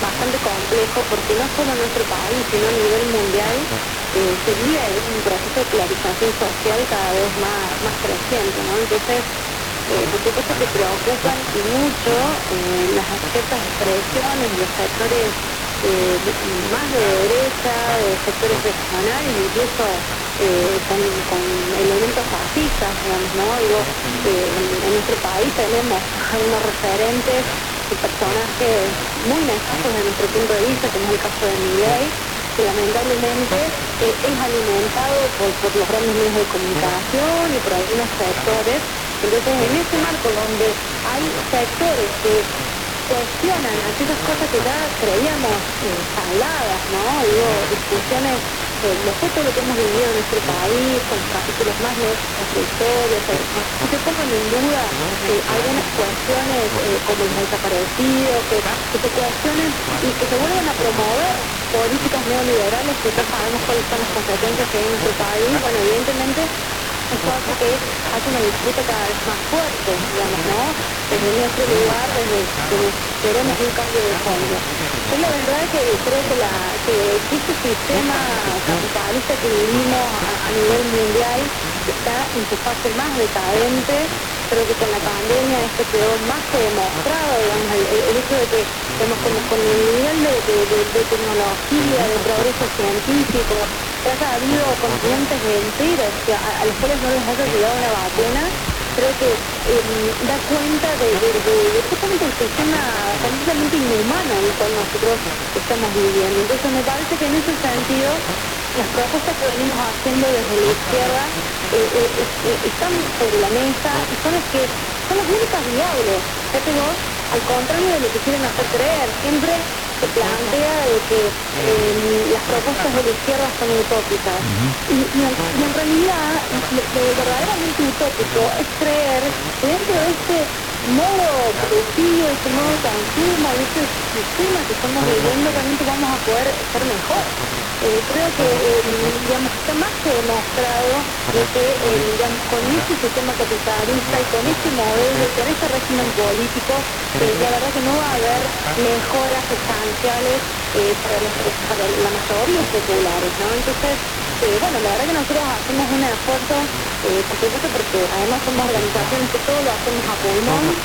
bastante complejo porque no solo en nuestro país, sino a nivel mundial eh, se vive un proceso de polarización social cada vez más, creciente, ¿no? Entonces, eh, por supuesto que preocupan y mucho eh, las ciertas expresiones los sectores eh, más de derecha, de sectores regionales, incluso con, elementos fascistas, ¿no? Digo, en, en nuestro país tenemos algunos referentes de personajes muy nefastos desde nuestro punto de vista, como es el caso de Miguel, que lamentablemente eh, es alimentado por, los grandes medios de comunicación y por algunos sectores. Entonces, en ese marco donde hay sectores que cuestionan aquellas cosas que ya creíamos saldadas, ¿no? Digo, discusiones eh, de lo que hemos vivido en nuestro país, con los capítulos más de nuestra historia, que se pongan en duda eh, algunas cuestiones eh, como los desaparecidos, que, que se cuestionen y que se vuelvan a promover políticas neoliberales que ya sabemos cuáles son las consecuencias que hay en nuestro país, bueno, evidentemente eso hace que hace una disputa cada vez más fuerte, digamos, ¿no? Desde nuestro lugar, quienes queremos un cambio de fondo. Yo la verdad que creo que, la, que este sistema capitalista que vivimos a, nivel mundial está en su fase más decadente, creo que con la pandemia esto quedó más que demostrado, digamos, el, hecho de que digamos, con, con el nivel de- de- de tecnología, de progreso científico, que haya habido continentes enteros que a, a los cuales no les haya llegado una vacuna, creo que eh, da cuenta de, de, de, de justamente el sistema completamente inhumano en el cual nosotros estamos viviendo. Entonces me parece que en ese sentido las propuestas que venimos haciendo desde la izquierda eh, eh, eh, están sobre la mesa y son las que son las únicas viables. Fíjate vos, al contrario de lo que quieren hacer creer, siempre se plantea de que eh, las propuestas de la izquierda son utópicas. y, y en, y en realidad lo, lo verdaderamente utópico es creer que dentro de este modo productivo, este modo consumo, de este sistema que estamos viviendo, realmente vamos a poder ser mejor. Eh, creo que eh, digamos, está más que demostrado de que eh, con este sistema capitalista y con este modelo, y con este régimen político, eh, la verdad que no va a haber mejoras sustanciales para, los- para la mayoría populares, ¿no? Entonces, eh, bueno, la verdad que nosotros hacemos un esfuerzo, eh, por supuesto porque además somos organizaciones que todo lo hacemos a pulmón,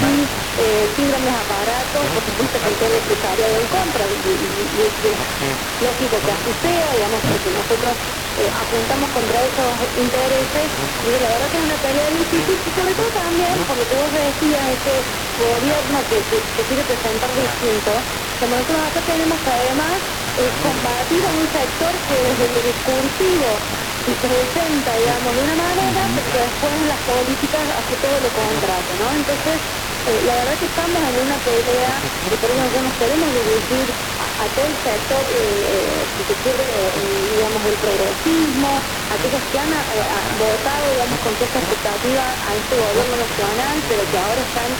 sin, eh, sin grandes aparatos, por supuesto que todo el empresariado en contra, y, y- y- y es lógico que así sea, digamos, porque nosotros eh, apuntamos contra esos intereses, y la verdad que es una pelea difícil, y sobre todo también, por lo que vos decías, este gobierno que, que, que quiere presentar distinto, como nosotros acá tenemos que además eh, combatir a un sector que desde lo discursivo se presenta, digamos, de una manera, pero después en las políticas hace todo lo contrario, ¿no? Entonces, eh, la verdad que estamos en una pelea y por eso nosotros nos queremos dirigir a, a todo el sector, eh, eh, quiere, eh, digamos, del progresismo, aquellos que han votado, digamos, con cierta expectativa a este gobierno nacional, pero que ahora están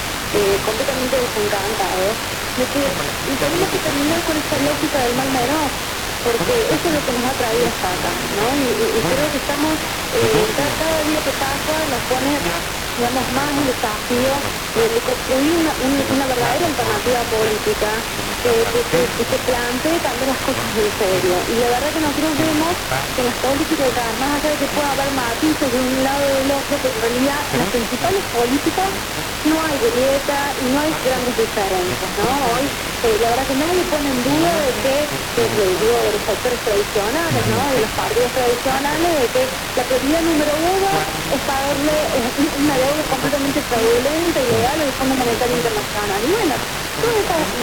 completamente desencantados, de que y tenemos que terminar con esta lógica del mal menor, porque eso es lo que nos ha traído hasta acá, ¿no? Y, y- y creo que estamos, eh, cada, cada día que pasa nos pone, digamos, más el desafío de, de construir una, un- una verdadera alternativa política que, que, que- que se plantee también las cosas en serio. Y la verdad que nosotros vemos que las políticas, más allá de que pueda haber matices de un lado y del otro, que en realidad en las principales políticas no hay grieta y no hay grandes diferencias, ¿no? Hoy eh, la verdad que nadie pone en duda de que, que de, digo, de los sectores tradicionales, ¿no? De los partidos tradicionales, de que la prioridad número uno es pagarle eh, una deuda completamente fraudulenta, ilegal al Fondo Monetario Internacional. Y bueno,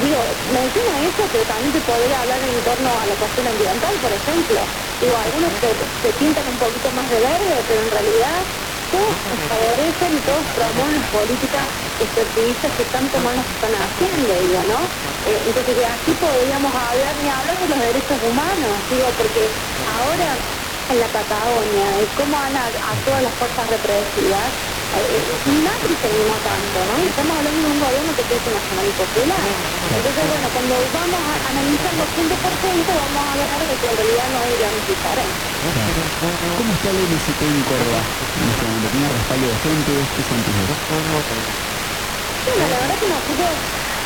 digo, menciona eso, pero también se podría hablar en torno a la cuestión ambiental, por ejemplo. Digo, algunos se, se pintan un poquito más de verde, pero en realidad todos favorecen y todos promueven las políticas extractivistas que tanto mal nos están haciendo, digo, ¿no? Eh, entonces de aquí podríamos hablar ni hablar de los derechos humanos, digo, porque ahora en la Patagonia, de cómo han todas las fuerzas represivas, eh, eh, Macri animó tanto, ¿no? Y estamos hablando de un gobierno que es nacional y popular. Entonces, bueno, cuando vamos a analizarlo punto por punto, vamos a ver de que en realidad no hay grandes diferencias. ¿Cómo está el MST en Córdoba? ¿Tiene respaldo de gente? ¿Qué vos? Bueno, la verdad que nosotros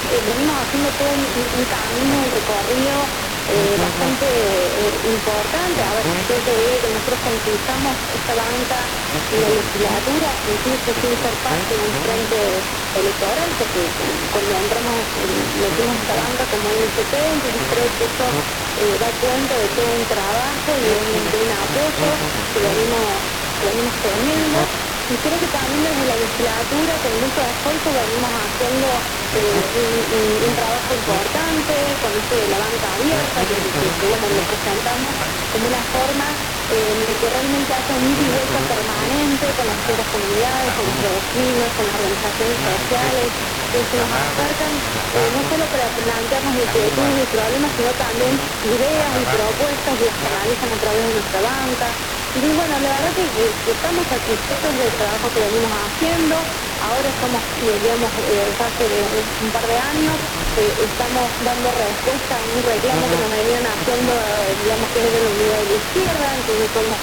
eh, venimos haciendo todo un, camino, un recorrido eh, bastante eh, importante. A ver, yo te digo que nosotros conquistamos esta banca en la legislatura, incluso sin ser parte de un frente electoral, porque cuando entramos metimos esta banca como INCP, entonces creo que eso eh, da cuenta de todo un trabajo y de un, de un apoyo que venimos, venimos teniendo. Y creo que también desde la legislatura, con mucho esfuerzo, venimos haciendo eh, un, trabajo importante con esto de la banca abierta, que, que, que, bueno, lo presentamos como una forma eh, de que realmente haya un vuelta permanente con las distintas comunidades, con los vecinos, con las organizaciones sociales, que se nos acercan eh, no solo para plantearnos inquietudes y problemas, sino también ideas y propuestas y las canalizan a través de nuestra banca. Y bueno, la verdad que, que- estamos satisfechos del trabajo que venimos haciendo. Ahora estamos, digamos, eh, hace un, par de años, eh, estamos dando respuesta a un reclamo que nos venían haciendo, eh, digamos, que es de la unidad de la izquierda, entonces somos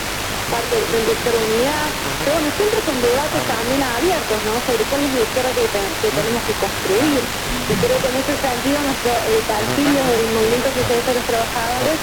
parte del Izquierda Unidad. Pero bueno, siempre con debates también abiertos, ¿no? Sobre cuál es la izquierda que tenemos que construir. Y creo que en ese sentido nuestro el partido del Movimiento Socialista de los Trabajadores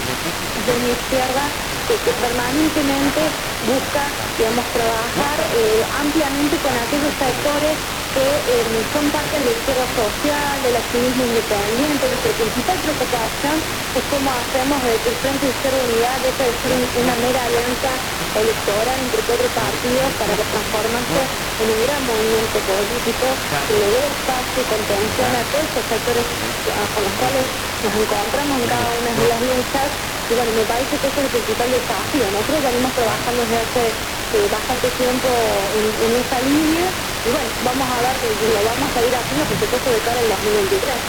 es de una izquierda que, que permanentemente busca, digamos, trabajar eh, ampliamente con aquellos sectores que eh, son parte de la social, del activismo independiente. Nuestra principal preocupación es cómo hacemos de que el Frente de Izquierda Unidad deje de ser un- una mera alianza electoral entre cuatro partidos para transformarse en un gran movimiento político que le dé espacio y contención a estos sectores ah, con los cuales nos encontramos en cada una de las luchas. Y bueno, me parece que ese es el principal desafío. Nosotros venimos trabajando desde hace eh, bastante tiempo en, en esa línea y bueno, vamos a ver que lo vamos a ir haciendo por supuesto de cara al 2023.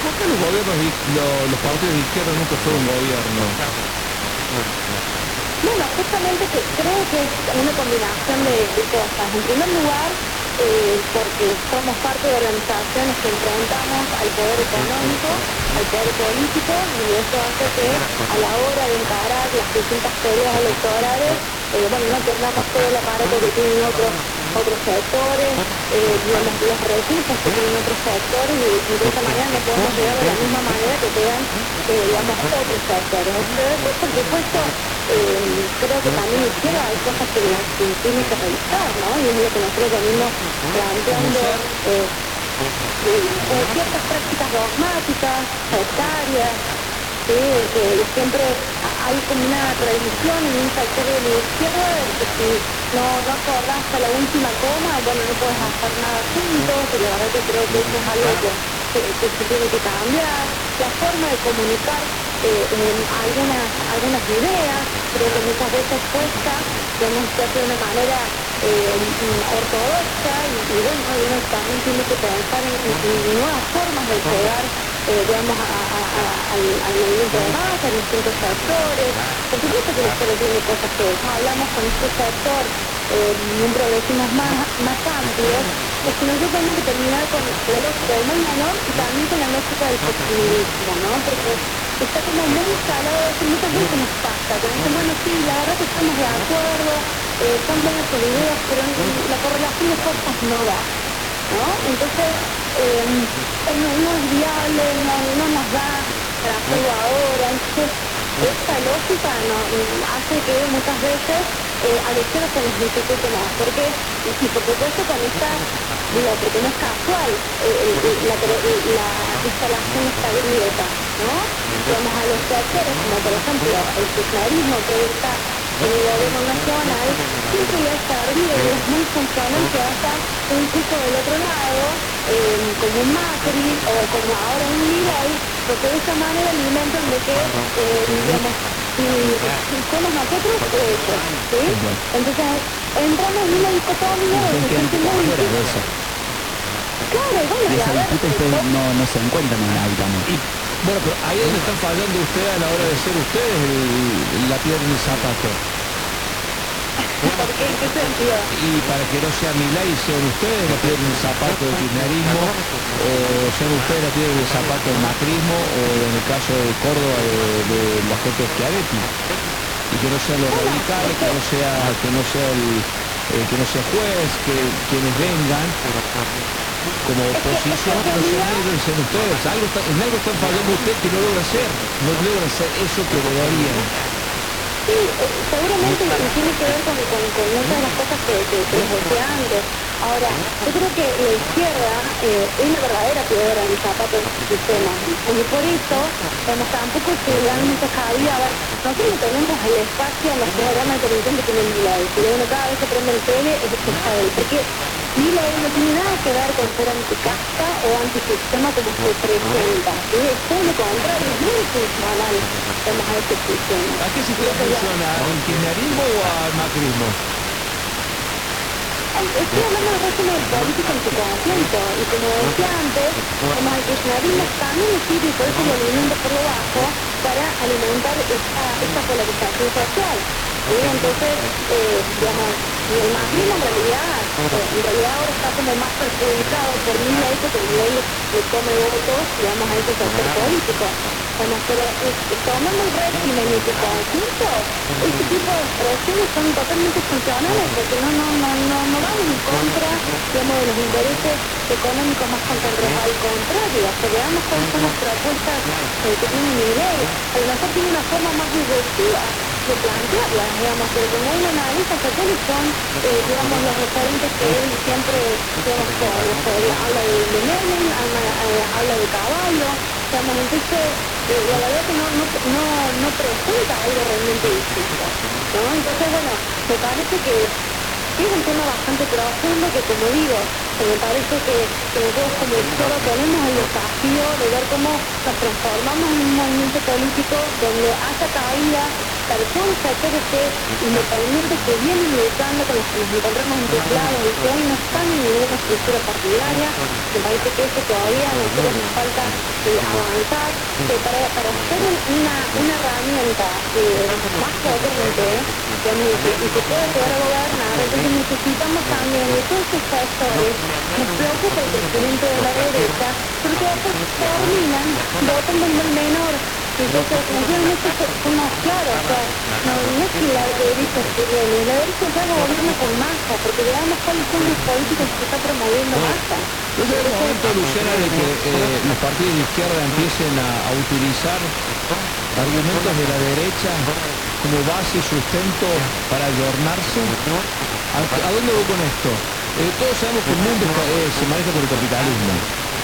¿Por qué los gobiernos, lo- los partidos de izquierda nunca fueron gobierno? Bueno, justamente que creo que es una combinación de, de cosas. En primer lugar, eh, porque somos parte de organizaciones que enfrentamos al poder económico, al poder político, y eso hace que a la hora de encarar las distintas peleas electorales, eh, bueno, no tengamos todo el aparato que tienen otros otros sectores, eh, digamos, los recursos que tienen otros sectores y, y de esa manera no podemos llegar de la misma manera que tengan, eh, digamos, otros sectores. Después, por supuesto, eh, creo que también izquierda hay cosas que que tiene que revisar, ¿no? Y es lo que nosotros venimos planteando. Eh, de ciertas prácticas dogmáticas, sectarias, Sí, que siempre hay como una tradición en un sector de la izquierda que si no, no acordás hasta la última coma, bueno, no puedes hacer nada juntos, y la verdad que creo que eso es algo que, que- que se tiene que cambiar. La forma de comunicar eh, algunas, algunas ideas, creo que muchas veces cuesta, digamos, se hace de una manera eh, ortodoxa y, y bueno, uno también tiene que pensar en, en nuevas formas de llegar eh, a, a- al, al movimiento de masa, a distintos sectores. Por supuesto que la historia tiene cosas que no hablamos con este sector eh, miembros vecinos más, más amplios, es que nosotros tenemos que terminar con la lógica del mal y también con la lógica del populismo, ¿no? Porque está como muy instalado, muchas veces nos pasa, que bueno, sí, la verdad que estamos de acuerdo, eh, son buenas ideas, pero la correlación de fuerzas no da. ¿no? Entonces, eh, no, no es viable, no, no nos da hacerlo ahora. Entonces, esta lógica no, hace que muchas veces eh, a la izquierda se nos dificulte más. Porque, y, por supuesto con esta, digo, porque no es casual eh, eh, la, la instalación de esta grieta, ¿no? Digamos, a los sectores, como por ejemplo el kirchnerismo, que está es muy funcional que haya un chico del otro lado, eh, como un Macri o como ahora un Milei, porque de esa manera alimentan de que, eh, digamos, si, si somos nosotros, ellos, ¿sí? Entonces, entramos en una dicotomía se muy de difícil. Claro, y bueno, esa disputa ustedes no, no se encuentran también. Bueno, pero ahí es donde están fallando ustedes a la hora de ser ustedes el- la piedra en el zapato. ¿por qué? ¿En qué sentido? Y para que no sea Milay, sean ustedes la piedra en el zapato del kirchnerismo, o sean ustedes la piedra en el zapato del macrismo, o en el caso de Córdoba de, de la gente de Schiaretti. Y que no sean los radicales, que no sea, que no sea el, eh, que no sea juez, que quienes vengan como oposición, sean ellos, sean ustedes. Algo está- en algo están fallando ustedes que no logran hacer, no logran hacer eso que deberían. Sí, eh, seguramente tiene que ver con, con, con muchas de las cosas que, que, que les decía antes. Ahora, yo creo que la izquierda eh, es la verdadera piedra en el zapato de este sistema. Y por eso, como tampoco se le dan mucha cabida. A ver, nosotros no tenemos el espacio en los programas de televisión que tiene Milay. Si uno cada vez que prende el tele es él. Porque No tiene nada que ver con ser anticasta o antisistema como se presenta. Es todo lo contrario, es muy funcional digamos, a este sistema. ¿A qué sistema funciona? ¿Al kirchnerismo o al macrismo? Estoy hablando del régimen político en su conjunto y como decía antes, como el kirchnerismo también sirve y por eso lo alimenta por lo bajo para alimentar esta, esta polarización social. ¿Sí? Entonces, eh, digamos, y el macrismo en realidad, eh, en realidad ahora está como más perjudicado por mi ley porque mi ley le, come votos, digamos, a ese sector político. Bueno, pero eh, tomando el régimen y su conjunto, este tipo de expresiones son totalmente funcionales porque no, no, no, no, no van en contra, digamos, de los intereses económicos más contemporáneos, al contrario, que veamos cuáles son las propuestas eh, que tiene mi ley. A lo mejor tiene una forma más disruptiva de plantearlas, digamos, pero como uno analiza son, eh, digamos, los referentes que él siempre, digamos, habla de, de habla, eh, habla de caballo, digamos, entonces, eh, la verdad que no, no, no, no presenta algo realmente distinto, ¿no? Entonces, bueno, me parece que es un tema bastante profundo que, como digo, me parece que, que nosotros como izquierda tenemos el desafío de ver cómo nos transformamos en un movimiento político donde haya cabida para todos los sectores que, independientes que vienen luchando con los que nos encontramos lados y que hoy no están en ninguna estructura partidaria, me parece que eso todavía a nosotros nos falta eh, avanzar, que para, para hacer una, una herramienta eh, más potente, y que, y que pueda llegar a gobernar, entonces necesitamos también de todos estos sectores, nos preocupa el crecimiento de la derecha, porque terminan votando en el menor, Sí, yo creo que definitivamente so- somos claros, o sea, no, no es que la derecha la derecha ya gobierna con masa, porque veamos cuáles son las políticas que está promoviendo masa. Entonces es el momento, Luciana, de que eh, los partidos de izquierda empiecen a, a utilizar argumentos de la derecha como base sustento para ayornarse. ¿A, a dónde voy con esto? Eh, todos sabemos que el mundo eh, se maneja por el capitalismo.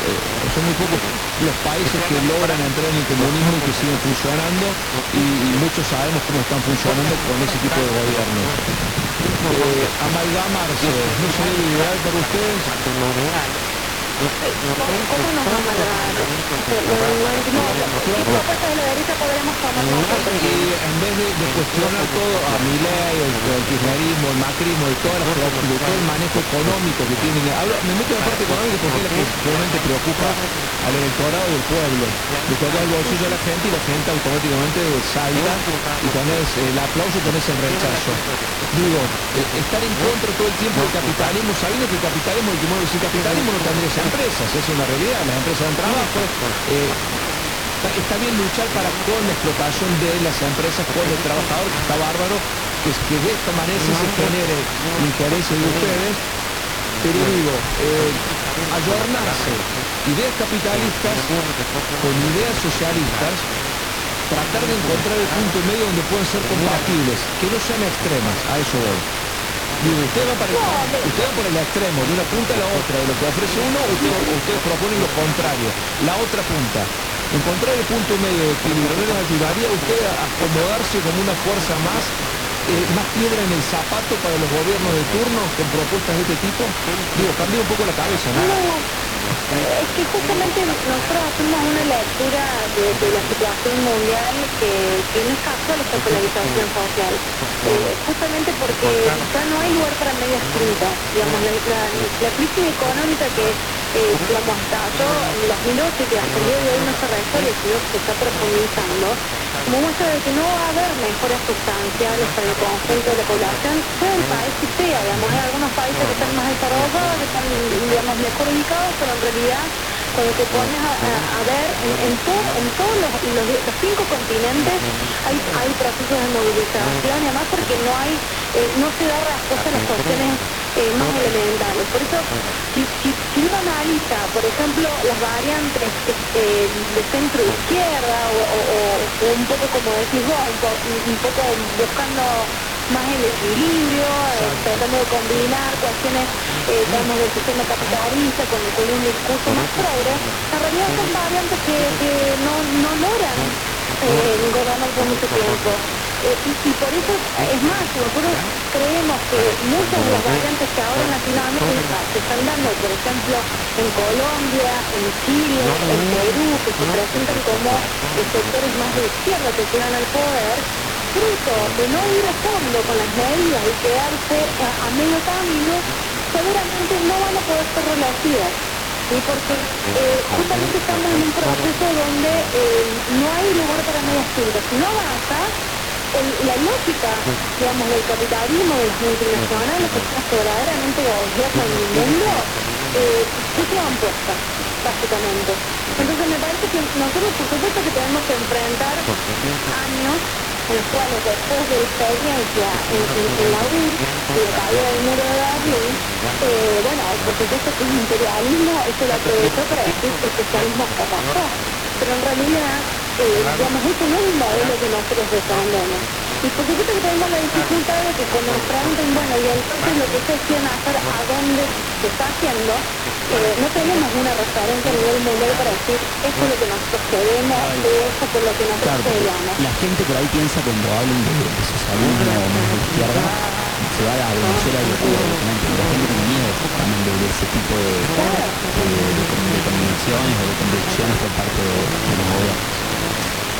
Eh, son muy pocos los países que logran entrar en el comunismo y que siguen funcionando y, muchos sabemos cómo están funcionando con ese tipo de gobiernos. Eh, amalgamarse, ¿no sería ideal para ustedes? Y en vez de, cuestionar todo a Milei, el, el kirchnerismo, el macrismo, de, todas las, de todo el manejo económico que tienen, hablo- me meto en la parte económica porque realmente preocupa al electorado del pueblo. Le toca el bolsillo a la gente y la gente automáticamente salta y tenés el aplauso, tenés el rechazo. Digo, eh, estar en contra todo el tiempo del capitalismo, sabiendo que el capitalismo, el que sin capitalismo no tendrías empresas, esa es una realidad, las empresas dan trabajo. eh, Está, bien luchar para con la explotación de las empresas, con el trabajador, que está bárbaro, que, es- que de esta manera se genere interés de ustedes, pero digo, eh, ayornarse ideas capitalistas con ideas socialistas, tratar de encontrar el punto medio donde pueden ser compatibles, que no sean extremas, a eso voy. Usted va, para el, usted por el extremo, de una punta a la otra, de lo que ofrece uno, usted- ustedes proponen lo contrario, la otra punta. Encontrar el punto medio de equilibrio no ayudaría a usted a acomodarse como una fuerza más, eh, más piedra en el zapato para los gobiernos de turno con propuestas de este tipo. Digo, cambia un poco la cabeza, ¿no? Es que justamente nosotros hacemos una lectura de, de la situación mundial que, es casual esta polarización social. Eh, justamente porque ya no hay lugar para medias tintas. Digamos, la, la- la crisis económica que eh, digamos, estalló en 2008 que hasta el día de hoy no se resuelve, sino que se está profundizando, como muestra de que no va a haber mejoras sustanciales para el conjunto de la población, sea el país que sea, digamos, hay algunos países que están más desarrollados, que están, digamos, mejor ubicados, pero en realidad cuando te pones a, ver en, en, to- en todos los, los- los cinco continentes hay, hay procesos de movilización y además porque no hay eh, no se da respuesta a las cuestiones eh, más elementales por eso si, si, si uno analiza por ejemplo las variantes eh, de centro izquierda o, o- o- o un poco como decís vos un, po- un poco buscando más el equilibrio, eh, tratando de combinar cuestiones, eh, digamos, del sistema capitalista con, con un discurso más progre, en realidad son variantes que, que no, no logran eh, gobernar por mucho tiempo. Y, y por eso, es más, nosotros creemos que muchas de las variantes que ahora en Latinoamérica se están dando, por ejemplo, en Colombia, en Chile, en Perú, que se presentan como sectores más de izquierda que llegan al poder, fruto de no ir a fondo con las medidas y quedarse a, a medio camino, seguramente no van a poder ser reelegidas. ¿sí? Porque eh, justamente estamos en un proceso donde eh, no hay lugar para medias tintas. Si no basta, el- la lógica, digamos, del capitalismo, de las multinacionales que están verdaderamente gobiernan el mundo, eh, se van puestas, básicamente. Entonces me parece que nosotros, por supuesto, que tenemos que enfrentar años en los cuales después de la experiencia en, en, en la y la caída del muro de Berlín, eh, bueno, por supuesto que el imperialismo eso lo aprovechó para decir que el socialismo fracasó. Pero en realidad, digamos, esto no es un modelo que nosotros defendemos. Y por supuesto que tenemos la dificultad de que cuando nos pregunten, bueno, y entonces lo que ustedes quieren hacer, ¿a dónde se está haciendo? Eh, no tenemos una referencia a nivel mundial para decir, esto es lo que nosotros queremos, esto es por lo que nosotros Claro, peleamos. la gente por ahí piensa cuando hablan de, de socialismo o de izquierda, se va a Venezuela y Cuba. La gente tiene miedo también de, de ese tipo de, de, convenciones o de convicciones por parte de, de los gobiernos.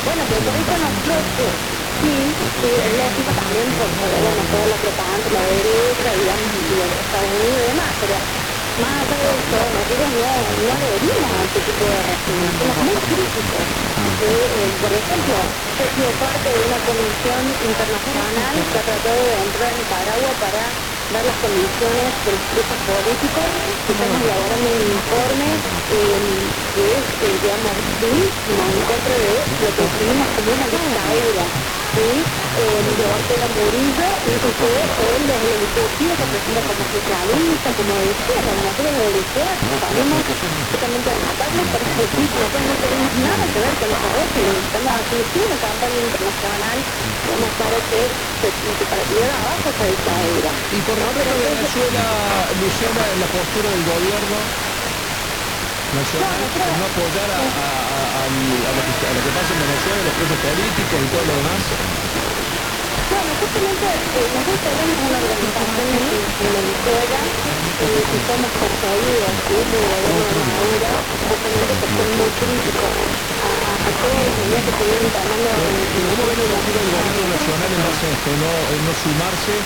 Bueno, pero por eso nosotros, sí, sí, es lógico también por, por, bueno, toda la propaganda, la derecha, y los Estados Unidos y demás, pero más allá de eso, nosotros no, no adherimos a este tipo de régimen, somos muy críticos. Eh, eh, por ejemplo, he sido parte de una comisión internacional que ha tratado de entrar a Nicaragua para ver las condiciones de los presos políticos. Estamos elaborando un informe eh, que es, eh, digamos, durísimo en contra de lo que definimos como una dictadura. ¿Sí? Eh, de Ortega Murillo, y que fue él desde el discursivo se presenta como socialista, como de izquierda, nosotros desde la izquierda salimos totalmente a matarnos por ese tipo, nosotros no tenemos nada que ver con los abortos, estamos haciendo una campaña internacional, digamos, para que se, que para tirar abajo esa dictadura. Y respecto a Venezuela, Luciana, en la postura del gobierno nacional, por no apoyar a, a- a- a- lo que, a lo que pasa en Venezuela, los presos políticos y todo lo demás. Bueno, justamente eh, nosotros tenemos una organización en, en Venezuela eh, que somos perseguidos ¿sí? el de Maduro, justamente por ser muy críticos a, todas las medidas que en en ¿Cómo ven la del gobierno nacional en base a esto? No, en no sumarse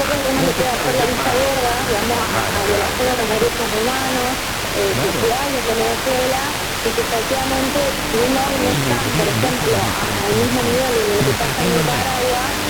Hacer la vista gorda, digamos, a, derechos humanos, y que efectivamente si no está, por ejemplo, al mismo nivel de lo que pasa en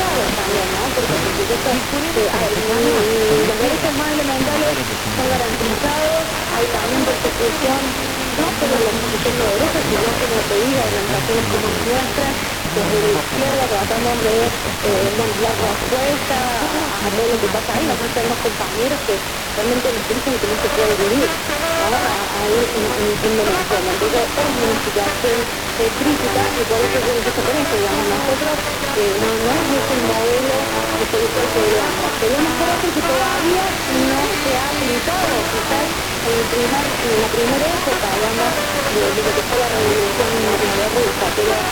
también, ¿no? Porque por supuesto, eh, los derechos más elementales son garantizados, hay también persecución, no solo persecución de derechos, sino como te digo, organizaciones como la nuestra, desde la izquierda tratando de eh, dar respuesta a, todo lo que pasa ahí. Nosotros tenemos compañeros que realmente nos dicen que no se puede vivir ¿no? Ahí en. Entonces es una situación eh, crítica y por eso yo empiezo con digamos, nosotros eh, no, no es el modelo de solución que. Queremos por eso que todavía no se ha aplicado, quizás el primer, en la primera época, digamos, de, de lo que fue la revolución en la rusa, pero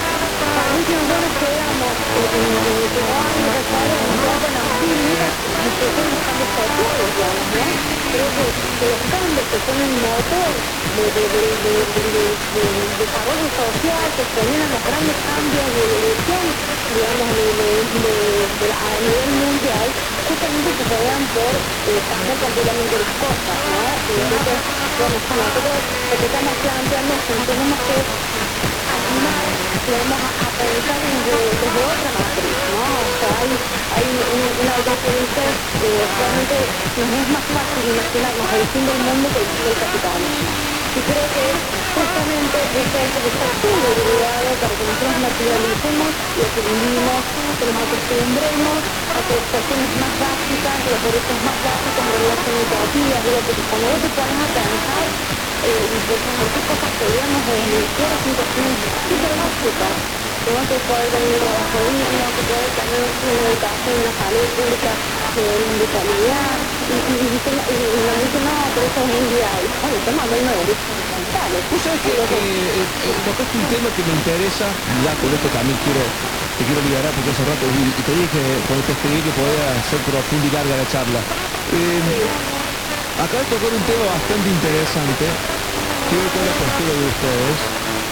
también si nosotros quedamos en en el último año, recuerdo, un poco en las clínicas, nos suceden los cambios sociales, digamos, ¿no? Creo que, que los cambios que son el motor de, de, de, de, de, de- del desarrollo social, que generan los grandes cambios de evolución, digamos, de, de, de, de- a nivel mundial, justamente se dan por eh, cambiar completamente las cosas, ¿no? Y entonces, bueno, nosotros lo que estamos planteando es que tenemos que animar, digamos, a, a pensar desde, desde otra matriz, ¿no? O sea, hay, hay un, una autor que dice que realmente nos es más fácil imaginarnos el fin del mundo que el fin del capitalismo. Y creo que justamente es eso que está para que nosotros naturalicemos lo que vivimos, que nos acostumbremos a que cuestiones más básicas, los derechos más básicos de las iniciativas, digo, porque cuando vos te pones a eh, qué cosas que digamos la izquierda son cuestiones súper básicas, que no te poder tener un trabajo digno, que tener una educación, una salud pública de, de y, y, dicen, y, pero es un de eh, eh, tema que me interesa, ya con esto también quiero, te quiero liberar porque hace rato y, te dije cuando te escribí que podía ser profunda y larga la charla. Eh, acá tocar un tema bastante interesante, que ver la postura de ustedes,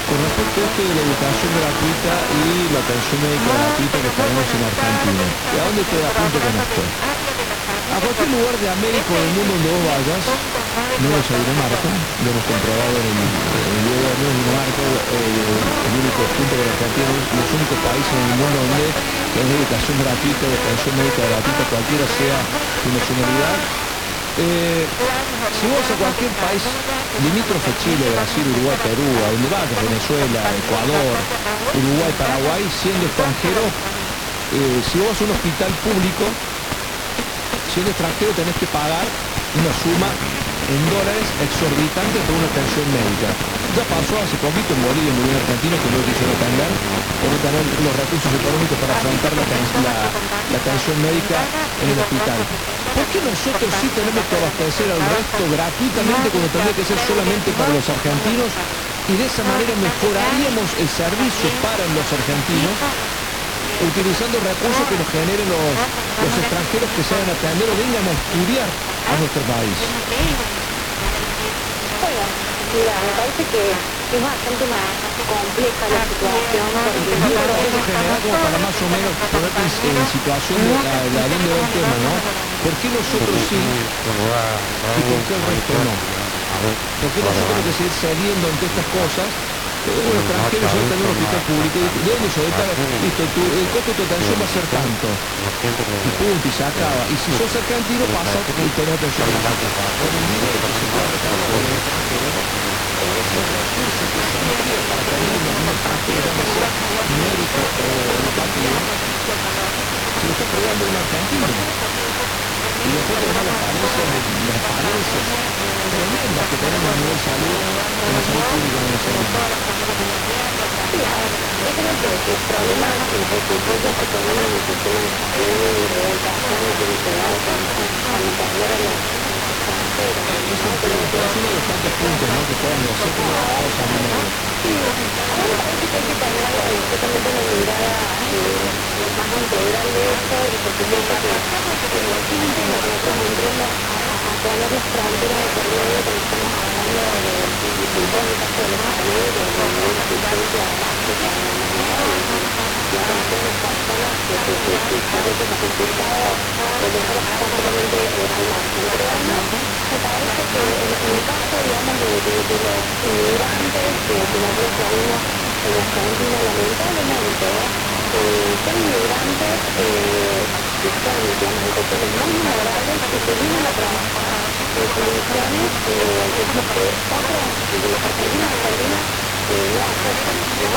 con respecto a esto de la educación gratuita y la atención médica gratuita que tenemos en Argentina. ¿Y a dónde te da punto con esto? A cualquier lugar de América o del mundo donde vos vayas, menos a Dinamarca, lo hemos comprobado en el, video de menos Dinamarca, eh, el único punto de la Argentina, los únicos países en el mundo donde tenés educación gratuita, de atención médica gratuita, cualquiera sea tu nacionalidad. Eh, si vos a cualquier país limítrofe Chile, Brasil, Uruguay, Perú, a donde vayas, Venezuela, Ecuador, Uruguay, Paraguay, siendo extranjero, eh, si vos vas a un hospital público, siendo extranjero tenés que pagar una suma en dólares exorbitantes por una atención médica. Ya pasó hace poquito en Bolivia, murió un argentino que no quiso atender por no tener los recursos económicos para afrontar la, la- la atención médica en el hospital. ¿Por qué nosotros sí tenemos que abastecer al resto gratuitamente cuando tendría que ser solamente para los argentinos? Y de esa manera mejoraríamos el servicio para los argentinos utilizando recursos que nos generen los, los extranjeros que saben atender o vengan a estudiar a nuestro país. Bueno, mira, me parece que es bastante más compleja la situación porque Digo una cosa general como para más o menos ponerte en, en situación de la, la línea del tema, ¿no? ¿Por qué nosotros sí y por qué el resto no? ¿Por qué nosotros tenemos que seguir cediendo ante estas cosas? Eh, Un extranjero se va a tener un hospital público, y ¿de dónde Listo, tu, el costo atención va a ser tanto. Y punto, y se acaba. Y si sos argentino, pasa y tenés atención. médico o educativo, se lo está probando un argentino. Y después tenemos las las que tenemos a nivel salud, en la salud creo que el problema que que de de a los extranjeros.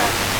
Es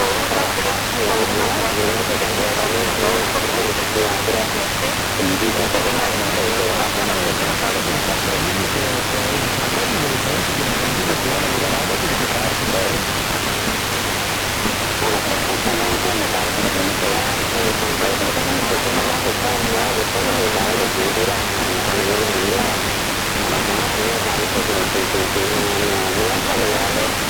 los tantos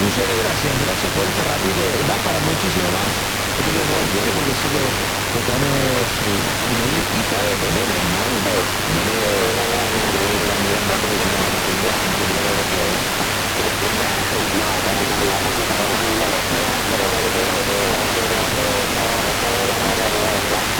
Muchas gracias, gracias por esta rápida da para muchísimo más. Porque lo volvieron porque si lo tocamos y no quita de tener el mando, no le la mirada a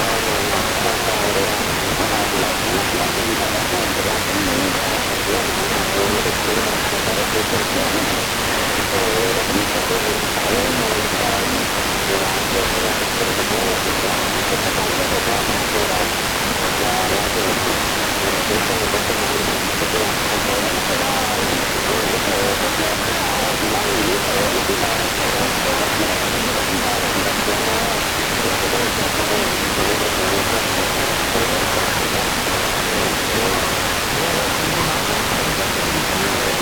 muy complicada de la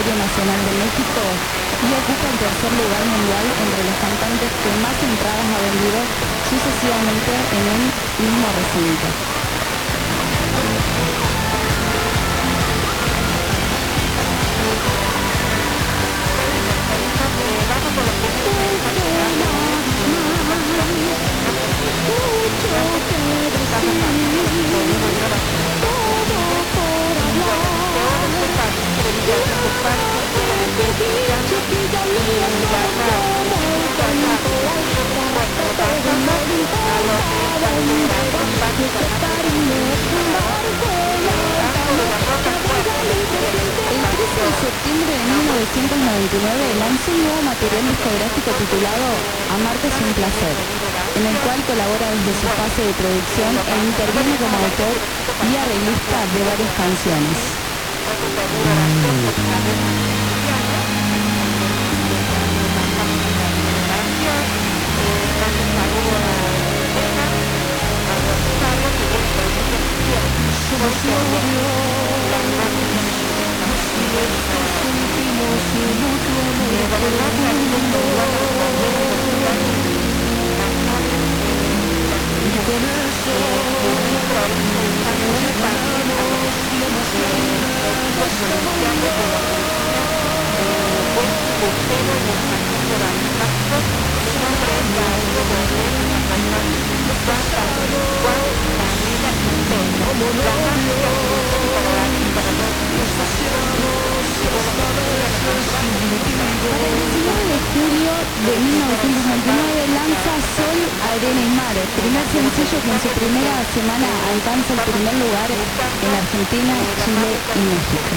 Nacional de México y ocupa el tercer lugar mundial entre los cantantes que más entradas ha vendido sucesivamente en un mismo recinto. Septiembre de 1999 lanzó un nuevo material discográfico titulado Amarte es un placer, en el cual colabora desde su fase de producción e interviene como autor y arreglista de varias canciones. Para el 19 de julio de 1999 lanza Sol, Arena y Mar, primer sencillo que en su primera semana alcanza el primer lugar en Argentina, Chile y México.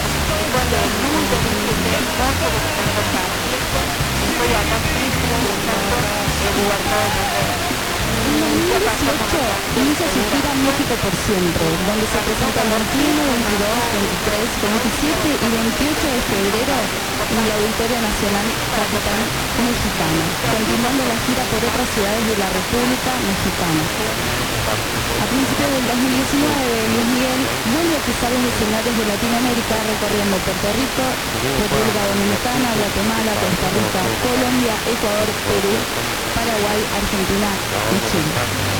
2018 inicia su gira México por siempre, donde se presenta el 21, 22, 23, 27 y 28 de febrero en el Auditorio Nacional Capital Mexicana, continuando la gira por otras ciudades de la República Mexicana. A principios del 2019, Luis Miguel vuelve a pisar los escenarios de Latinoamérica recorriendo Puerto Rico, República Dominicana, Guatemala, Costa Rica, Colombia, Ecuador, Perú, Paraguay, Argentina y Chile.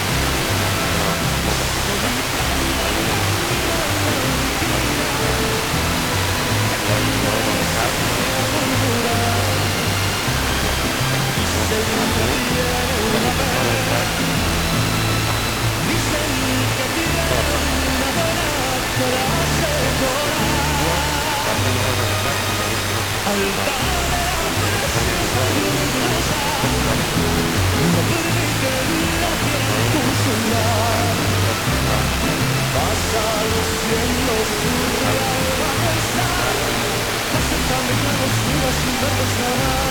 But it's not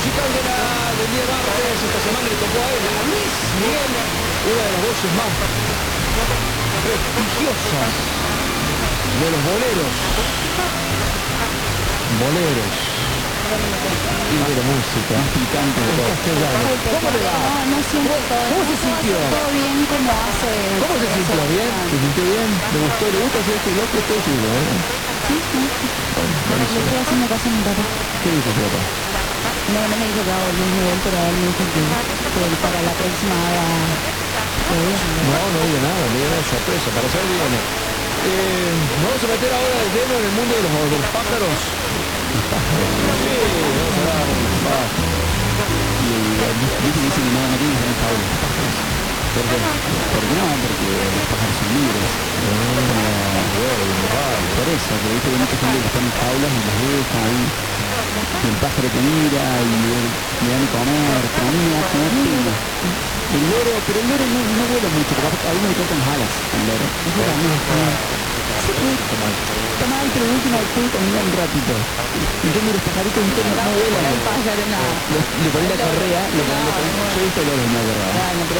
musical de la, del día martes, esta semana le tocó a él, a Luis Miguel, una de las voces más prestigiosas de los boleros. Boleros. Y de la música. Picante de todo. ¿Cómo le va? No, no siento todo. ¿Cómo se sintió? Todo bien como hace. ¿Cómo se sintió? ¿Bien? ¿Se sintió bien? ¿Le gustó? ¿Le gusta hacer este bloque? Todo suyo, ¿eh? Sí, sí. Bueno, buenísimo. Le estoy haciendo caso a mi papá. ¿Qué dijo tu papá? No, no me dijo pero él me dijo que, que él para la próxima. No, no diga nada, no diga nada, sorpresa, para saber dígame. Eh, vamos a meter ahora de lleno en el mundo de los, de los pájaros. Sí, vamos a pájaros. Y viste que dice que no, no tiene que tener. ¿Por qué? Porque no, porque los pájaros son libres. Por eso, que viste que hay mucha gente que está en jaulas y los deja ahí. El pájaro te mira y le, dan de comer, comida, como pena. El loro, pero el loro no, no vuela mucho, porque a uno le cortan las alas el loro. Eso también está mal. Sí, está mal, pero de última puede caminar un ratito. En cambio los pajaritos no, no vuelan. Los- Le ponen la correa, le ponen, yo he visto loros, no, ¿verdad?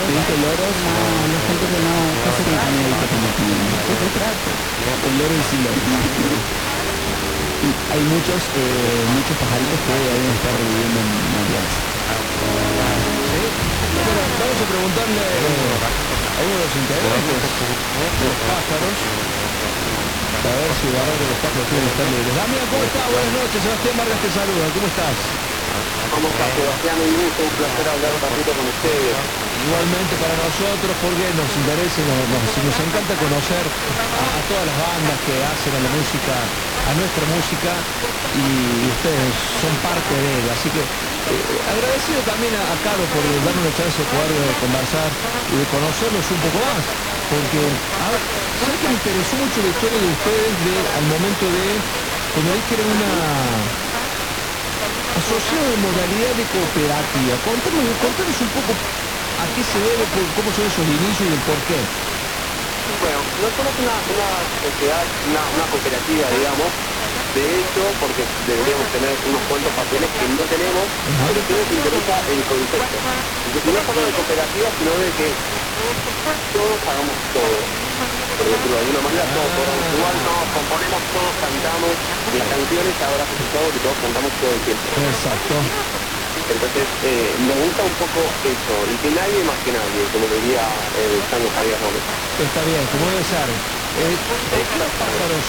¿He visto loros? No, la gente que no, no se visto como El loro y loro. Hay muchos, eh, muchos pajaritos que deben estar reviviendo en naturaleza. Bueno, vamos a preguntarle a uno de los integrantes de los pájaros. A ver si la de los pájaros quieren estar libres. Damián, ¿cómo estás? Buenas noches. Sebastián Vargas te saluda. ¿Cómo estás? ¿Cómo está Sebastián? Un gusto, un placer hablar un ratito con ustedes. Igualmente para nosotros, porque nos interesa nos- nos encanta conocer a, a todas las bandas que hacen a la música, a nuestra música, y ustedes son parte de ella. Así que eh, agradecido también a, a Caro por darnos la chance de poder eh, conversar y de conocerlos un poco más. Porque, a ver, ¿sabes que me interesó mucho la historia de ustedes de, al momento de, cuando era una asociado de modalidad de cooperativa. Contanos, contanos un poco a qué se debe, cómo son esos inicios y el por qué. Bueno, no somos una, una sociedad, una, una cooperativa, digamos. De hecho, porque deberíamos tener unos cuantos papeles que no tenemos, pero sí nos interesa el concepto. Entonces, no solo de cooperativa, sino de que todos hagamos todo. Por decirlo de alguna manera, todos corramos igual, todos componemos, todos cantamos. Las canciones ahora se todo que todos cantamos todo el tiempo. Exacto. Entonces, eh, me gusta un poco eso, y que nadie más que nadie, como diría el Tango Javier Gómez. Está bien, como debe ser. Eh, eh, los pájaros,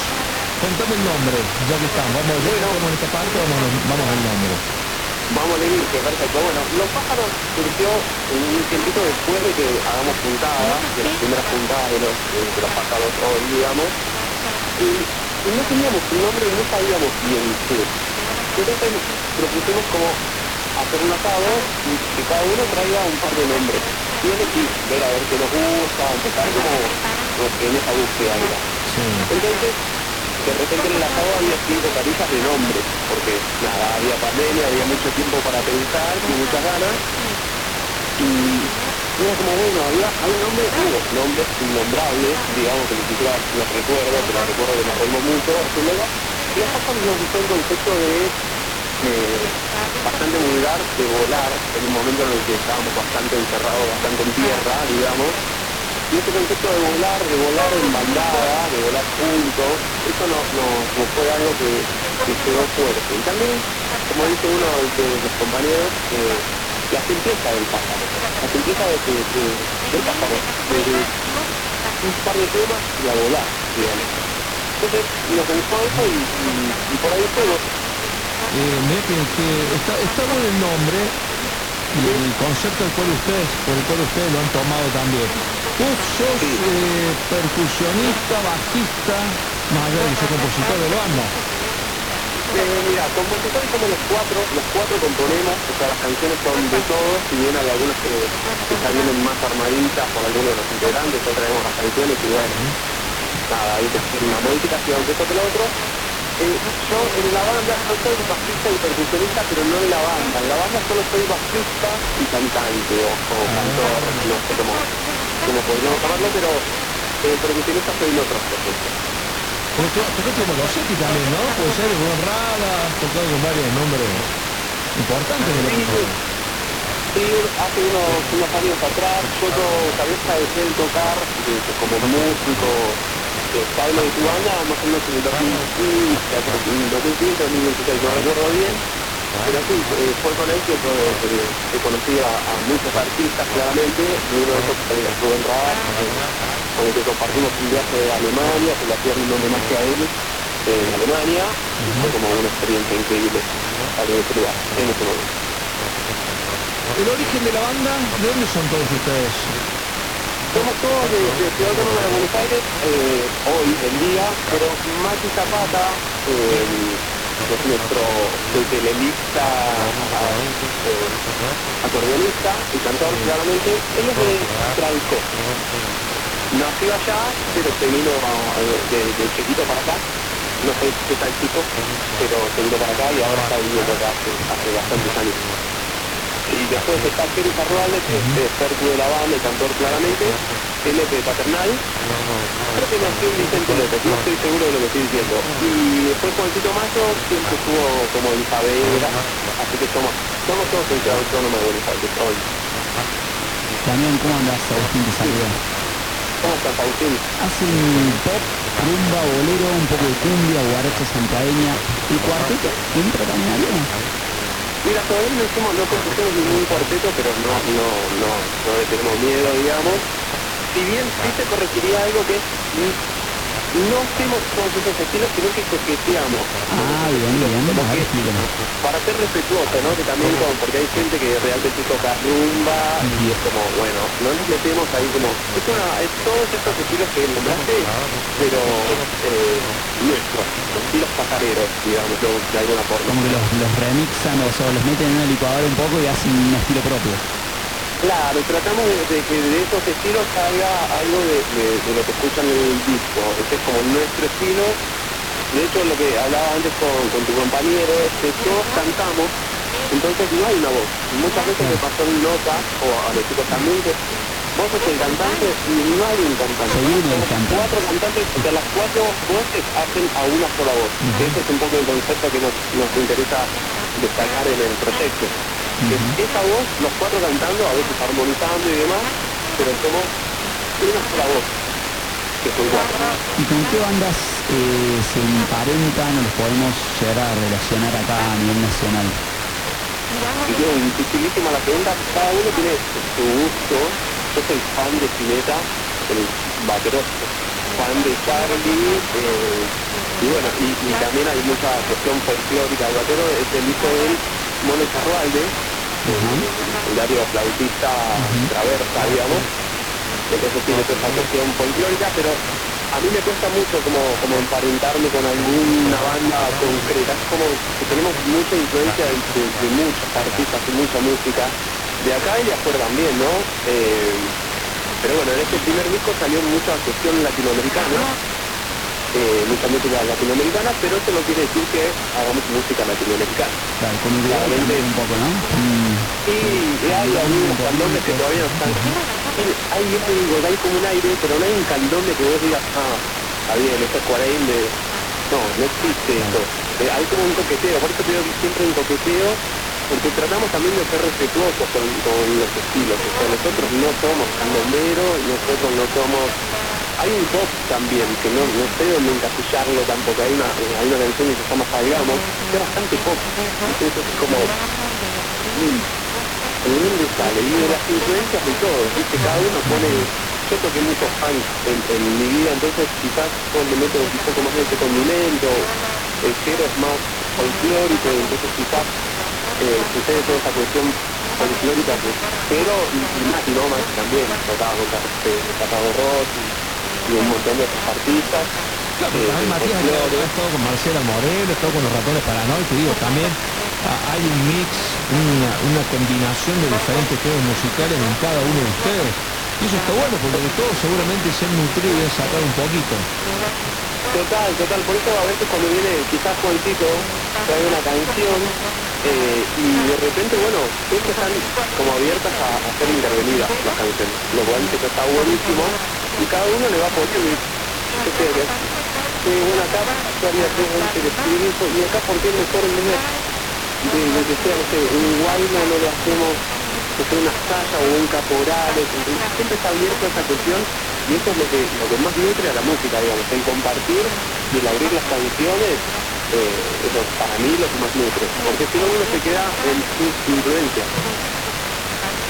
contame el nombre, ya que están. Vamos, ya que estamos en esta parte, vamos, vamos al nombre. Vamos a leer, que perfecto. Bueno, Los Pájaros surgió un tiempito después de que hagamos puntadas, de las primeras puntadas de los, de los pájaros hoy, digamos, y, y no teníamos un nombre y no sabíamos bien qué. Entonces propusimos como hacer un asado y que cada uno traiga un par de nombres. Y elegir, ver a ver qué nos gusta, empezar como, en esa búsqueda era. Entonces, de repente en el asado había cinco carillas de nombres, porque nada, había pandemia, había mucho tiempo para pensar y muchas ganas. Y era como, bueno, había, había nombres, hubo nombres innombrables, digamos que ni siquiera los recuerdo, pero recuerdo que nos reímos mucho, y luego, y a nosotros nos gustó el concepto de bastante vulgar de volar en un momento en el que estábamos bastante encerrados, bastante en tierra, digamos. Y ese concepto de volar, de volar en bandada, de volar juntos, eso nos, nos fue algo que, que quedó fuerte. Y también, como dice uno de, los compañeros, eh, la simpleza del pájaro, la simpleza de, de, de- del pájaro, de, de un par de temas y a volar, digamos. Entonces nos gustó eso y, y, y por ahí estuvo. Eh, mira que, está, está bueno el nombre y el concepto del cual ustedes, por el cual ustedes lo han tomado también. Vos sos eh, percusionista, bajista, más allá de compositor de banda. Eh, mira, compositores somos los cuatro, los cuatro componemos, o sea, las canciones son de todos, si bien hay algunas que, que ya vienen más armaditas por algunos de los integrantes, nosotros traemos las canciones y bueno, nada, hay que hacer una modificación, que esto que lo otro. Eh, yo en la banda no soy bajista y percusionista, pero no en la banda. En la banda solo soy bajista y cantante, o, o cantor, no sé cómo, cómo podríamos llamarlo, pero eh, percusionista soy en otros proyectos. Porque tú tocaste como Losetti también, ¿no? Puede ser, Rubén Rada, has tocado con varios nombres importantes de la música. Sí, hace unos, unos años atrás yo cabeza dejé de tocar eh, como músico estable de tu banda, más o menos en el 2015, en el 2015, 2016, no recuerdo bien. Pero sí, eh, fue con él que, to- que, que conocí a, muchos artistas claramente, y uno de esos fue Rubén Rabat, con el que compartimos un viaje a Alemania, que le hacía un homenaje a él en Alemania, y fue como una experiencia increíble a nivel privado, en ese momento. ¿El origen de la banda? ¿De dónde son todos ustedes? Somos todos de, Ciudad Autónoma de Buenos Aires, eh, hoy en día, pero Mati Zapata, eh, es nuestro ukelelista, eh, acordeonista y cantor claramente, él es de Tralco. Nació allá, pero se vino de, de chiquito para acá. No sé qué tal chico, pero se vino para acá y ahora está viviendo acá hace, hace bastantes años. Y después está Jerry Carruales, que es Percu de la banda, cantor claramente, de Paternal, creo que nació en Vicente López, no estoy seguro de lo que estoy diciendo. Y después Juancito Mayo siempre estuvo como en Saavedra, así que somos, somos todos en Autónoma de Buenos Aires hoy. Damián, ¿cómo andás? Agustín te saluda. ¿Cómo estás, Agustín? Hacen pop, rumba, bolero, un poco de cumbia, guaracha santaeña. ¿El cuarteto entra también? Mira, todavía no hicimos, no ningún cuarteto, pero no, no, no, no le tenemos miedo, digamos. Si bien sí te corregiría algo que es, no hacemos todos esos estilos, sino que coqueteamos. Ah, bien, bien. Ver, explícame. Para ser respetuoso, ¿no? Que también, como- porque hay gente que realmente toca rumba y es como, bueno, no nos metemos ahí como, es, una, es todos estos estilos que nombraste, pero eh, nuestros, estilos pasareros, digamos, de alguna forma. Como que los, los remixan o sea, los meten en una licuadora un poco y hacen un estilo propio. Claro, tratamos de, de que de esos estilos salga algo de, de- de lo que escuchan en el disco. Ese es como nuestro estilo. De hecho, lo que hablaba antes con, con tu compañero es que todos cantamos, entonces no hay una voz. Muchas veces me pasó en notas, o a los chicos también, que vos sos el cantante y no hay un cantante. Cantante. Cuatro cantantes, o sea, las cuatro voces hacen a una sola voz. Que Ese es un poco el concepto que nos, nos interesa destacar en el proyecto. Que esa voz, los cuatro cantando, a veces armonizando y demás, pero somos una sola voz. Que son cuatro. ¿Y con qué bandas eh, se emparentan o los podemos llegar a relacionar acá a nivel nacional? Y yo, dificilísima la pregunta, cada uno tiene su gusto. Yo soy fan de Spinetta, el batero, fan de Charlie, eh, y bueno, y, y también hay mucha cuestión folclórica. El batero es el hijo de él, Mono Charrualde, el Dario flautista traversa, digamos. Entonces tiene toda esa cuestión folclórica, pero a mí me cuesta mucho como, como emparentarme con alguna banda concreta. Es como que tenemos mucha influencia de, de- de muchos artistas y mucha música, de acá y de afuera también, ¿no? Eh, pero bueno, en este primer disco salió mucha cuestión latinoamericana, eh, mucha música latinoamericana, pero eso no quiere decir que hagamos música latinoamericana. Claro, con un poco, ¿no? Mm. Y hay algunos candones que todavía no están. Hay, digo, hay como un aire, pero no hay un candome que vos digas, ah, está bien, esto es 40 de... No, no existe eso. Eh, hay como un coqueteo, por eso creo que siempre un coqueteo, porque tratamos también de ser respetuosos con, con los estilos. O sea, nosotros no somos candomberos, nosotros no somos... Hay un pop también, que no, no sé dónde encasillarlo tampoco. Hay una, eh, hay una canción que se llama Salgamos, que es bastante pop. Entonces es como... mm, ¿de dónde sale? Y de las influencias de todos, ¿viste? Cada uno pone... Yo toqué muchos fans en, en mi vida, entonces quizás yo un poco más de ese condimento, el cero es más folclórico, entonces quizás eh, sucede toda esa cuestión folclórica que pero y, más y no más también, tocaba con este, Ross y, un montón de otros artistas. Claro, eh, también Matías ha estado con Marcela Morel, ha estado con los ratones paranoicos, digo, también ah, hay un mix, una, una combinación de diferentes géneros musicales en cada uno de ustedes. Y eso está bueno, porque de todos seguramente se han nutrido y han sacado un poquito. Total, total, por eso a veces cuando viene quizás Juancito trae una canción eh, y de repente, bueno, siempre están como abiertas a, a ser intervenidas las canciones, lo cual que está buenísimo y cada uno le va yo sé que que bueno acá haría tres veces y acá por qué mejor en vez de, de que sea, no sé, Uruguay no, no lo hacemos no sé, una Saya o un entonces siempre está abierto a esa cuestión y eso es lo que, lo que más nutre a la música, digamos, el compartir y el abrir las canciones, eh, eso para mí lo que más nutre, porque si no uno se queda en su influencia.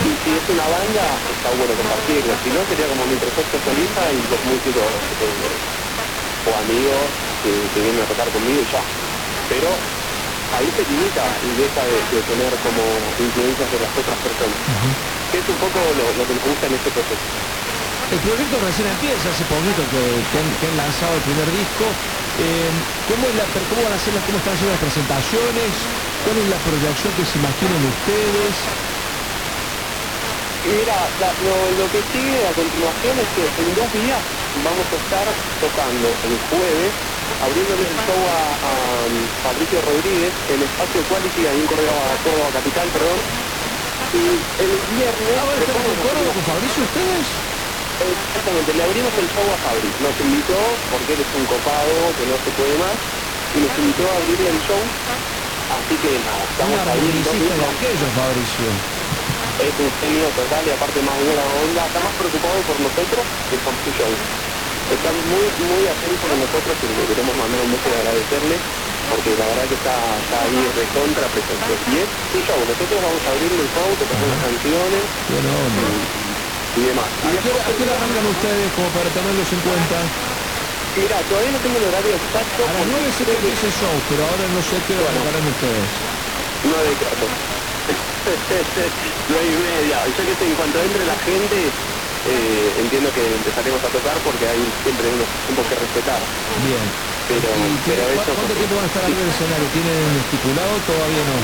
Y si es una banda, está bueno compartirlo, si no sería como mi proyecto solista y los músicos eh, o amigos que, que vienen a tocar conmigo y ya. Pero ahí se limita y deja de, de tener como influencias de las otras personas. Que es un poco lo, lo que nos gusta en este proceso. El proyecto recién empieza, hace poquito que, que han, que han lanzado el primer disco. Eh, ¿cómo, es la- ¿Cómo van a ser las, cómo están haciendo las presentaciones? ¿Cuál es la proyección que se imaginan ustedes? Y Mira, la- lo, lo que sigue a continuación es que en dos días vamos a estar tocando el jueves, abriéndole el show a, a Fabricio Rodríguez en Espacio Quality, ahí en Córdoba, Córdoba Capital, perdón. Y el viernes... Ah, ¿van a Córdoba con Fabricio ustedes? Exactamente, le abrimos el show a Fabri. Nos invitó, porque él es un copado que no se puede más, y nos invitó a abrirle el show. Así que nada, estamos ahí Fabricio. Es un genio total y aparte más buena onda, está más preocupado por nosotros que por su show. Está muy, muy atento con nosotros y le queremos mandar un beso y agradecerle porque la verdad que está, está ahí de contra presente. Y es su show, nosotros vamos a abrirle el show, tocamos las canciones Buena onda. y, y demás. ¿A qué, a qué arrancan ustedes como para tenerlos en cuenta? Mira, todavía no tengo el horario exacto. A las 9 sé que empieza el show, pero ahora no sé qué hora arrancarán ustedes. Nueve y media. Que en cuanto entre la gente, eh, entiendo que empezaremos a tocar porque hay siempre unos tiempos que respetar. Bien. Pero, ¿Y qué- pero eso... cuánto tiempo van a estar arriba del escenario? ¿Tienen estipulado? Todavía no.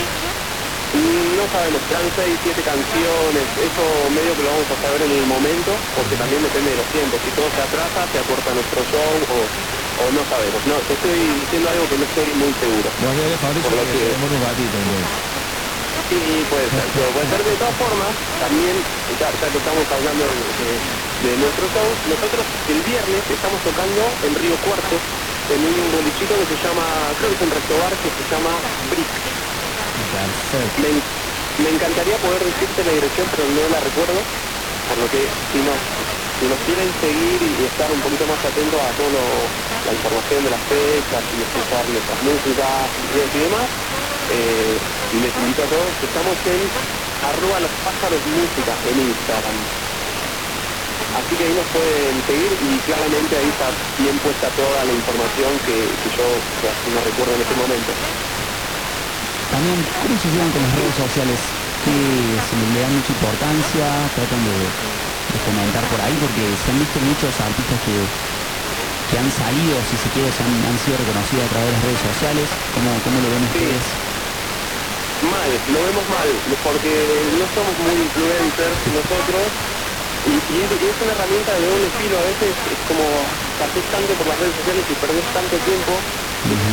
Mm, No sabemos, serán seis, siete canciones, eso medio que lo vamos a saber en el momento, porque también depende de los tiempos, si todo se atrasa, se acorta nuestro show o, o no sabemos. No, estoy diciendo algo que no estoy muy seguro. Bueno, Fabricio, Por lo que un entonces. Sí, puede ser, pero puede ser de todas formas, también, ya, ya que estamos hablando de, de- de nuestro show, nosotros el viernes estamos tocando en Río Cuarto, en un bolichito que se llama, creo que es un restobar que se llama Brick. Me, me encantaría poder decirte la dirección, pero no la recuerdo, por lo que si nos, si nos quieren seguir y estar un poquito más atentos a toda la información de las fechas y escuchar nuestras músicas y demás, eh, les invito a todos, estamos en arroba los pájaros música en Instagram. Así que ahí nos pueden seguir y claramente ahí está bien puesta toda la información que, que yo que así no recuerdo en este momento. También, ¿cómo se llevan con las redes sociales? Que se le dan mucha importancia, tratan de, de comentar por ahí, porque se han visto muchos artistas que, que han salido, si se quiere, se han, han sido reconocidos a través de las redes sociales. ¿Cómo, cómo lo ven ustedes? Mal, lo vemos mal, porque no somos muy influencers nosotros y, y es, y es una herramienta de doble filo, a veces es como pasés tanto por las redes sociales y perdés tanto tiempo,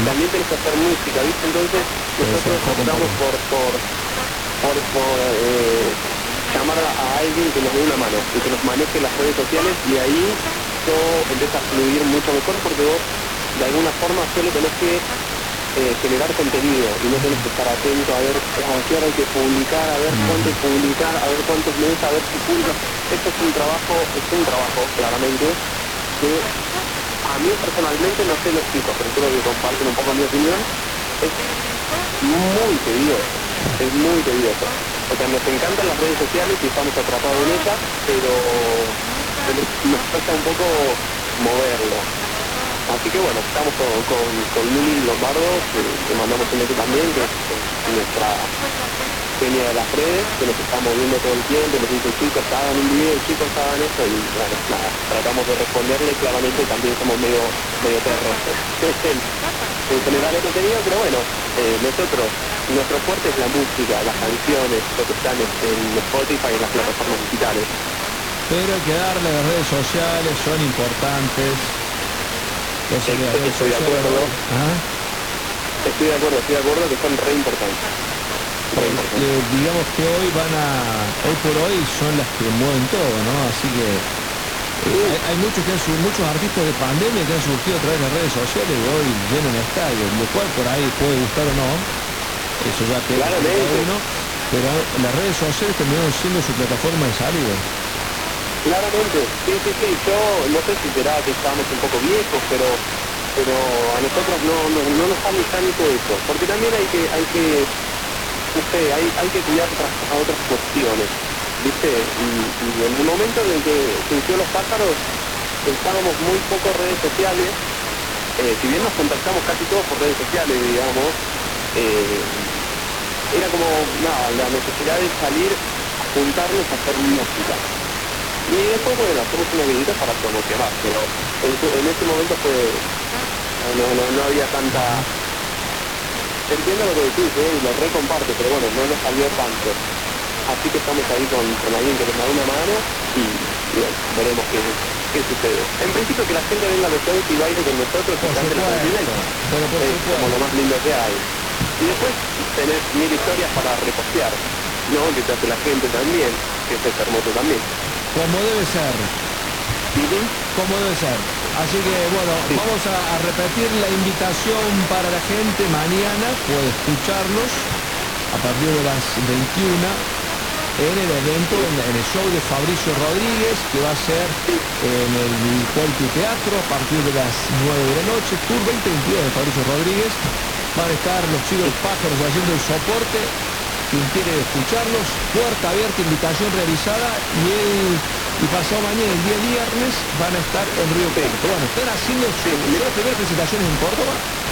también tenés que hacer música, ¿viste? Entonces nosotros optamos por, por, por, por, eh, llamar a, a alguien que nos dé una mano y que nos maneje las redes sociales y ahí todo empieza a fluir mucho mejor porque vos de alguna forma solo tenés que eh, generar contenido y no tenés que estar atento a ver a qué hora hay que publicar, a ver cuánto hay que publicar, a ver cuántos meses, a ver si publica. Esto es un trabajo, es un trabajo claramente que a mí personalmente no sé los chicos, pero creo que comparten un poco mi opinión, es muy tedioso, es muy tedioso. O sea, nos encantan las redes sociales y estamos atrapados en ellas, pero pero nos falta un poco moverlo. Así que bueno, estamos con, con, con Luli Lombardo, que, que mandamos un beso también, que es es nuestra genia de las redes, que nos está moviendo todo el tiempo, nos dice chicos, hagan un video, chicos, hagan esto, y bueno, nada, tratamos de responderle, claramente también somos medio, medio perros en general el contenido, pero bueno, eh, nosotros, nuestro fuerte es la música, las canciones, lo que están en Spotify y en las plataformas digitales. Pero hay que darle las redes sociales, son importantes. Las redes Estoy de acuerdo. Ajá. Estoy de acuerdo, estoy de acuerdo que son re importantes. Eh, digamos que hoy van a, hoy por hoy son las que mueven todo, ¿no? Así que eh, hay, hay muchos que han su- muchos artistas de pandemia que han surgido a través de las redes sociales y hoy llenan estadios, lo cual por ahí puede gustar o no, eso ya cada uno, pero las redes sociales terminaron siendo su plataforma de salida. Claramente, sí, sí, sí, yo no sé si será que estamos un poco viejos, pero pero a nosotros no, no, no nos sale tánico eso, porque también hay que, hay que, no hay, hay que cuidar otras, a otras cuestiones, ¿viste? Y, en el momento en el que surgió los pájaros, estábamos muy poco redes sociales, eh, si bien nos contactamos casi todos por redes sociales, digamos, eh, era como, nada, la necesidad de salir a juntarnos a hacer música. Y después, bueno, hacemos una vidita para promocionar, pero en, en ese momento fue, no, no, no había tanta... Entiendo lo que decís, ¿eh? y lo recomparto, pero bueno, no nos salió tanto. Así que estamos ahí con, con alguien que nos da una mano y, y bueno, veremos qué, qué sucede. En principio que la gente venga a los shows y baile con nosotros y cante los canciones, es como lo más lindo que hay. Y después tenés mil historias para repostear, ¿no? Que te hace la gente también, que es hermoso también. Como debe ser. Como debe ser. Así que bueno, vamos a, a repetir la invitación para la gente. Mañana puede escucharlos a partir de las 21 en el evento, en, en el show de Fabricio Rodríguez, que va a ser en el Cuelti Teatro a partir de las 9 de la noche. Tour 2022 de Fabricio Rodríguez. Van a estar los chicos pájaros haciendo el soporte. Quien quiere escucharlos, puerta abierta, invitación realizada y el y pasado mañana, el día viernes, van a estar en Río Cuarto. Bueno, están haciendo su, las primeras presentaciones en Córdoba.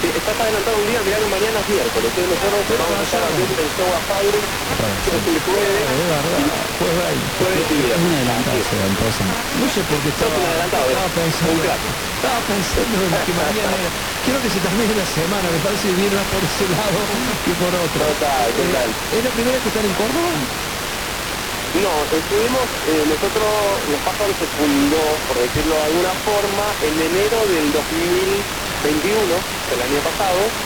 Sí, está adelantado un día, mirá que mañana es miércoles, entonces nosotros vamos a estar haciendo el show a Fabri, el jueves, ahí. jueves y viernes. Un adelantado entonces. No sé por qué estaba, adelantado, estaba ¿eh? pensando. Un crack. Estaba pensando en que mañana era. Quiero que se termine la semana, me parece que viene más por ese lado que por otro. Total, total. Eh, ¿Es la primera vez que están en Córdoba? No, estuvimos, eh, nosotros, Los Pájaros se fundó, por decirlo de alguna forma, en enero del 2021, del año pasado,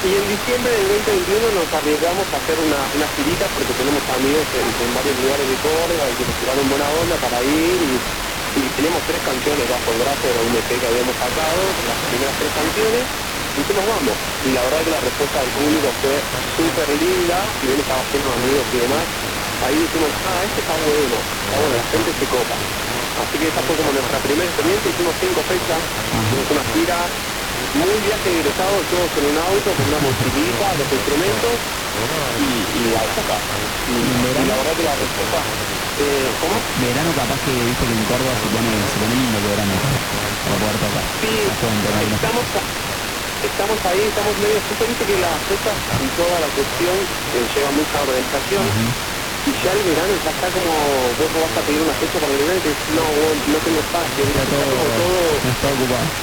y en diciembre del 2021 nos arriesgamos a hacer una, una girita porque tenemos amigos en, varios lugares de Córdoba y que nos tiraron buena onda para ir y, y tenemos tres canciones bajo el brazo de un EP que habíamos sacado, las primeras tres canciones, y que nos vamos. Y la verdad que la respuesta del público fue súper linda, si bien estaba de amigos y demás, ahí dijimos, ah, este está bueno, está bueno, la gente se copa. Así que esa fue como nuestra primera experiencia, hicimos cinco fechas, hicimos una gira, muy viaje egresado, todos en un auto, con una mochilita, los instrumentos, y, y a acá. Y, y la verdad que la respuesta, eh, ¿cómo? Verano capaz que viste que en Córdoba se pone, se pone lindo el verano para poder tocar. Sí, La estamos, estamos ahí, estamos medio, justo viste que las fechas y toda la cuestión eh, lleva mucha organización. Y ya el verano ya está como, vos vas a pedir una fecha para el verano y te dices, no, no tengo espacio, está todo, todo está ocupado.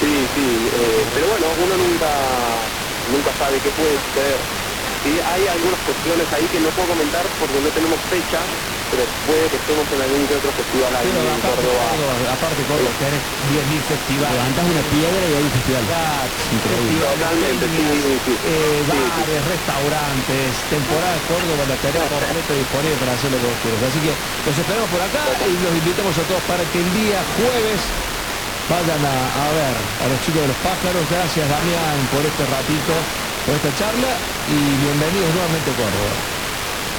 Sí, sí, eh, pero bueno, uno nunca, nunca sabe qué puede ser. Sí, hay algunas cuestiones ahí que no puedo comentar porque no tenemos fecha, pero puede que estemos en algún que otro festival ahí Pero en aparte, Córdoba. Córdoba, aparte Córdoba, tenés 10.000 festivales. Levantás una piedra y hay un festival. Totalmente, sí, sí, sí. Eh, bares, restaurantes, temporada de Córdoba, la tenés completa disponible para hacer lo que vos quieras. Así que los esperamos por acá y los invitamos a todos para que el día jueves vayan a, a ver a los chicos de los pájaros. Gracias Damián por este ratito, por esta charla y bienvenidos nuevamente a Córdoba.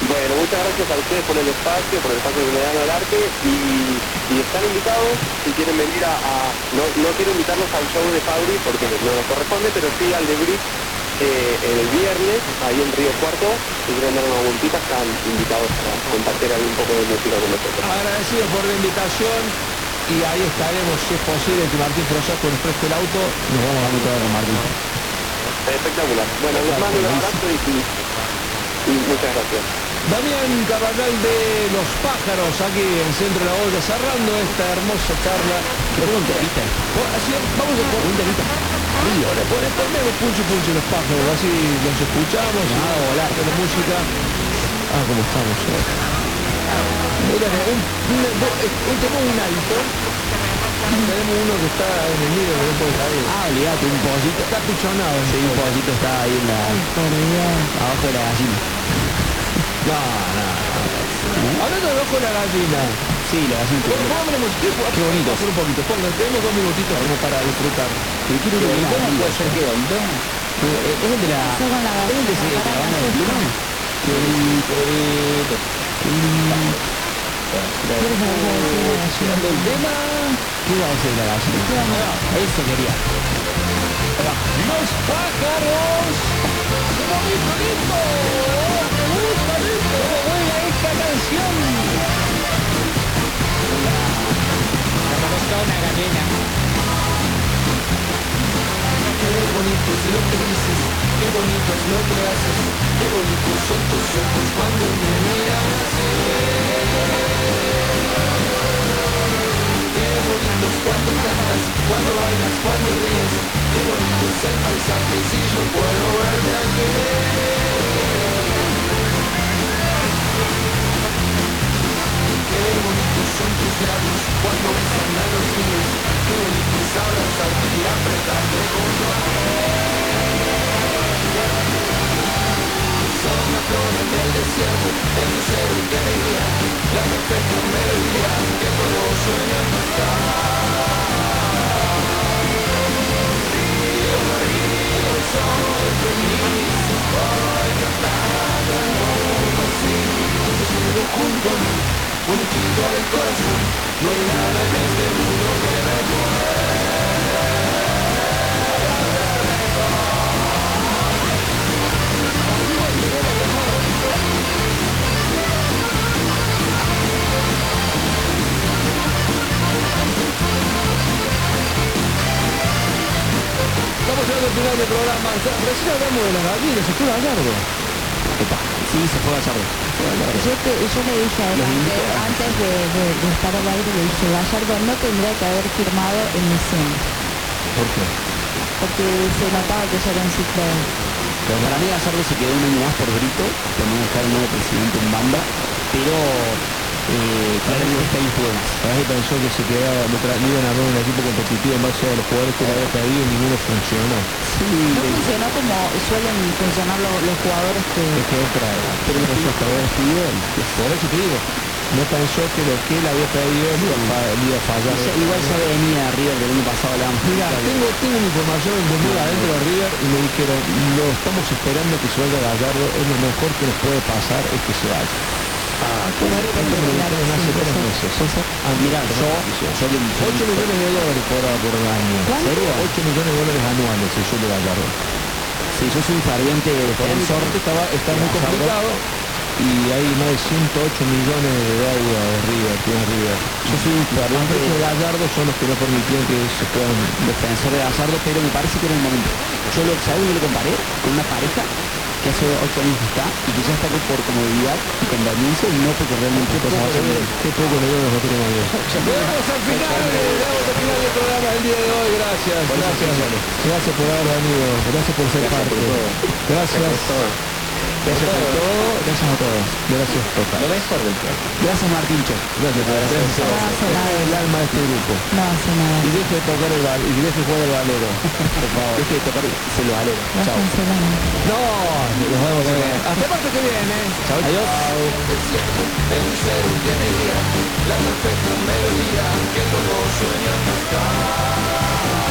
Bueno, muchas gracias a ustedes por el espacio, por el espacio que me dan al arte y, y están invitados si quieren venir a, a- no, no quiero invitarlos al show de Fabri porque no nos corresponde, pero sí al de Brit eh, el viernes, ahí en Río Cuarto, si quieren dar una vueltita están invitados a compartir ahí un poco de música con nosotros. Agradecido por la invitación y ahí estaremos, si es posible, que Martín Frosasco nos preste el auto, nos vamos a juntar con Martín. Espectacular. Bueno, les mando un abrazo y muchas gracias. Damián Carvajal de Los Pájaros, aquí en Centro de la Olla, cerrando esta hermosa charla. Que un temita. Vamos a poner un temita. Río, le pone, ponemos puncho puncho los pájaros, así los escuchamos, y nada, volar con la música. Ah, cómo estamos hoy. Mira, un, un, tenemos un alto. Tenemos uno que está en el medio que no puede salir. Ah, olvídate, un pollito. Está pichonado. Sí, un pollito está ahí en la, abajo de la gallina. No, no. Hablando de la gallina. Sí, la gallina. Bueno. Qué bonito. Por un poquito. Pongan, tenemos dos minutitos como para disfrutar. Pero quiero ir a puede ser que bonito. Eh, Es el de la... ¿Es el de la banda de? Qué bonito, el tema. ¿Qué iba a la gallina? Eso quería. Los pájaros. ¡Qué bonito, lindo! Esta canción! Qué bonito es lo que dices, qué bonito es lo que haces, qué bonitos son tus ojos cuando me miran así. Qué bonito es cuando cantas, cuando bailas, cuando ríes, qué bonito es el paisaje si yo puedo verte aquí. De las gallinas, se fue Gallardo. Sí, se fue a Gallardo. Yo, te- yo le dije a él antes, antes de, de- de estar al aire, le dije, Gallardo no tendría que haber firmado en el 100, ¿Por qué? porque se notaba que ya era un ciclo. Pero para mí Gallardo se quedó un año más por grito, por no dejar el nuevo presidente en banda, pero eh. Para que pensó que se quedaba, lo, tra- lo iban a armar un equipo competitivo en base a los jugadores que le había pedido y ninguno funcionó. No funcionó como suelen funcionar los, los jugadores que... Es que otra, pero no pensó ahora estudió, por eso te digo, no pensó que lo que él había pedido le iba a, le a fallar. Ya- igual ya venía River del año pasado, hablamos. Mira, tengo, tengo una información de muy adentro de River y me dijeron, lo estamos esperando que se vaya Gallardo, es lo mejor que nos puede pasar es que se vaya. Ah, ¿cómo es? Esto me lo dijeron hace tres meses. Ah, mira, yo, yo que 8 millones de dólares por, por año. ¿Cuánto? ¿Serio? 8 millones de dólares anuales el sueldo de Gallardo. Sí, yo soy un ferviente defensor. Estaba, está muy complicado y hay más de 108 millones de deuda de River, tiene River. Yo soy un ferviente de Gallardo son los que no permitían que se puedan defensor de Gallardo, pero me parece que era el momento. Yo lo ¿sabes? Yo lo comparé con una pareja que hace 8 años que está y que ya está por comodidad y conveniencia y no porque realmente bien. Qué poco le veo nosotros Mario. Llegamos al final, llegamos al final del programa del día de hoy. Gracias, gracias. Gracias por haber venido, gracias por ser parte. Gracias. Gracias por todo, gracias a todos. Gracias total. Lo mejor del programa. Gracias Martincho. Gracias por hacer es el alma de este grupo. No hace nada. Y deje de tocar el val y deje de jugar el valero. Por favor. Deje de tocar, se lo valero. Chao. No, nos vemos. Hasta el martes que viene. Chao. Adiós. La perfecta melodía que todos sueñan cantar.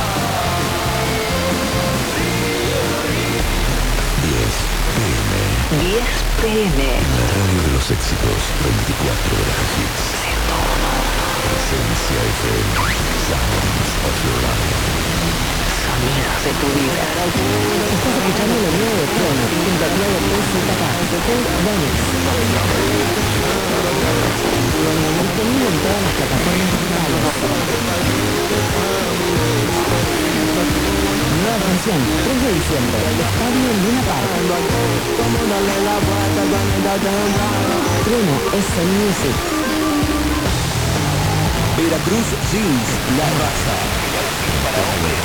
10 pm. La radio de los éxitos, 24 horas de hits. Presencia FM. Sounds of your life. Sonidos de tu vida. Estás escuchando lo nuevo de Trono, interpretado por ZK, Paul Dennis. Disponible en todas las plataformas digitales. Nueva función, 3 de diciembre, Estadio Luna Park. Trueno es Music. Veracruz Jeans, la raza. Para hombres,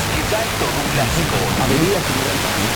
todo un clásico. Avenida General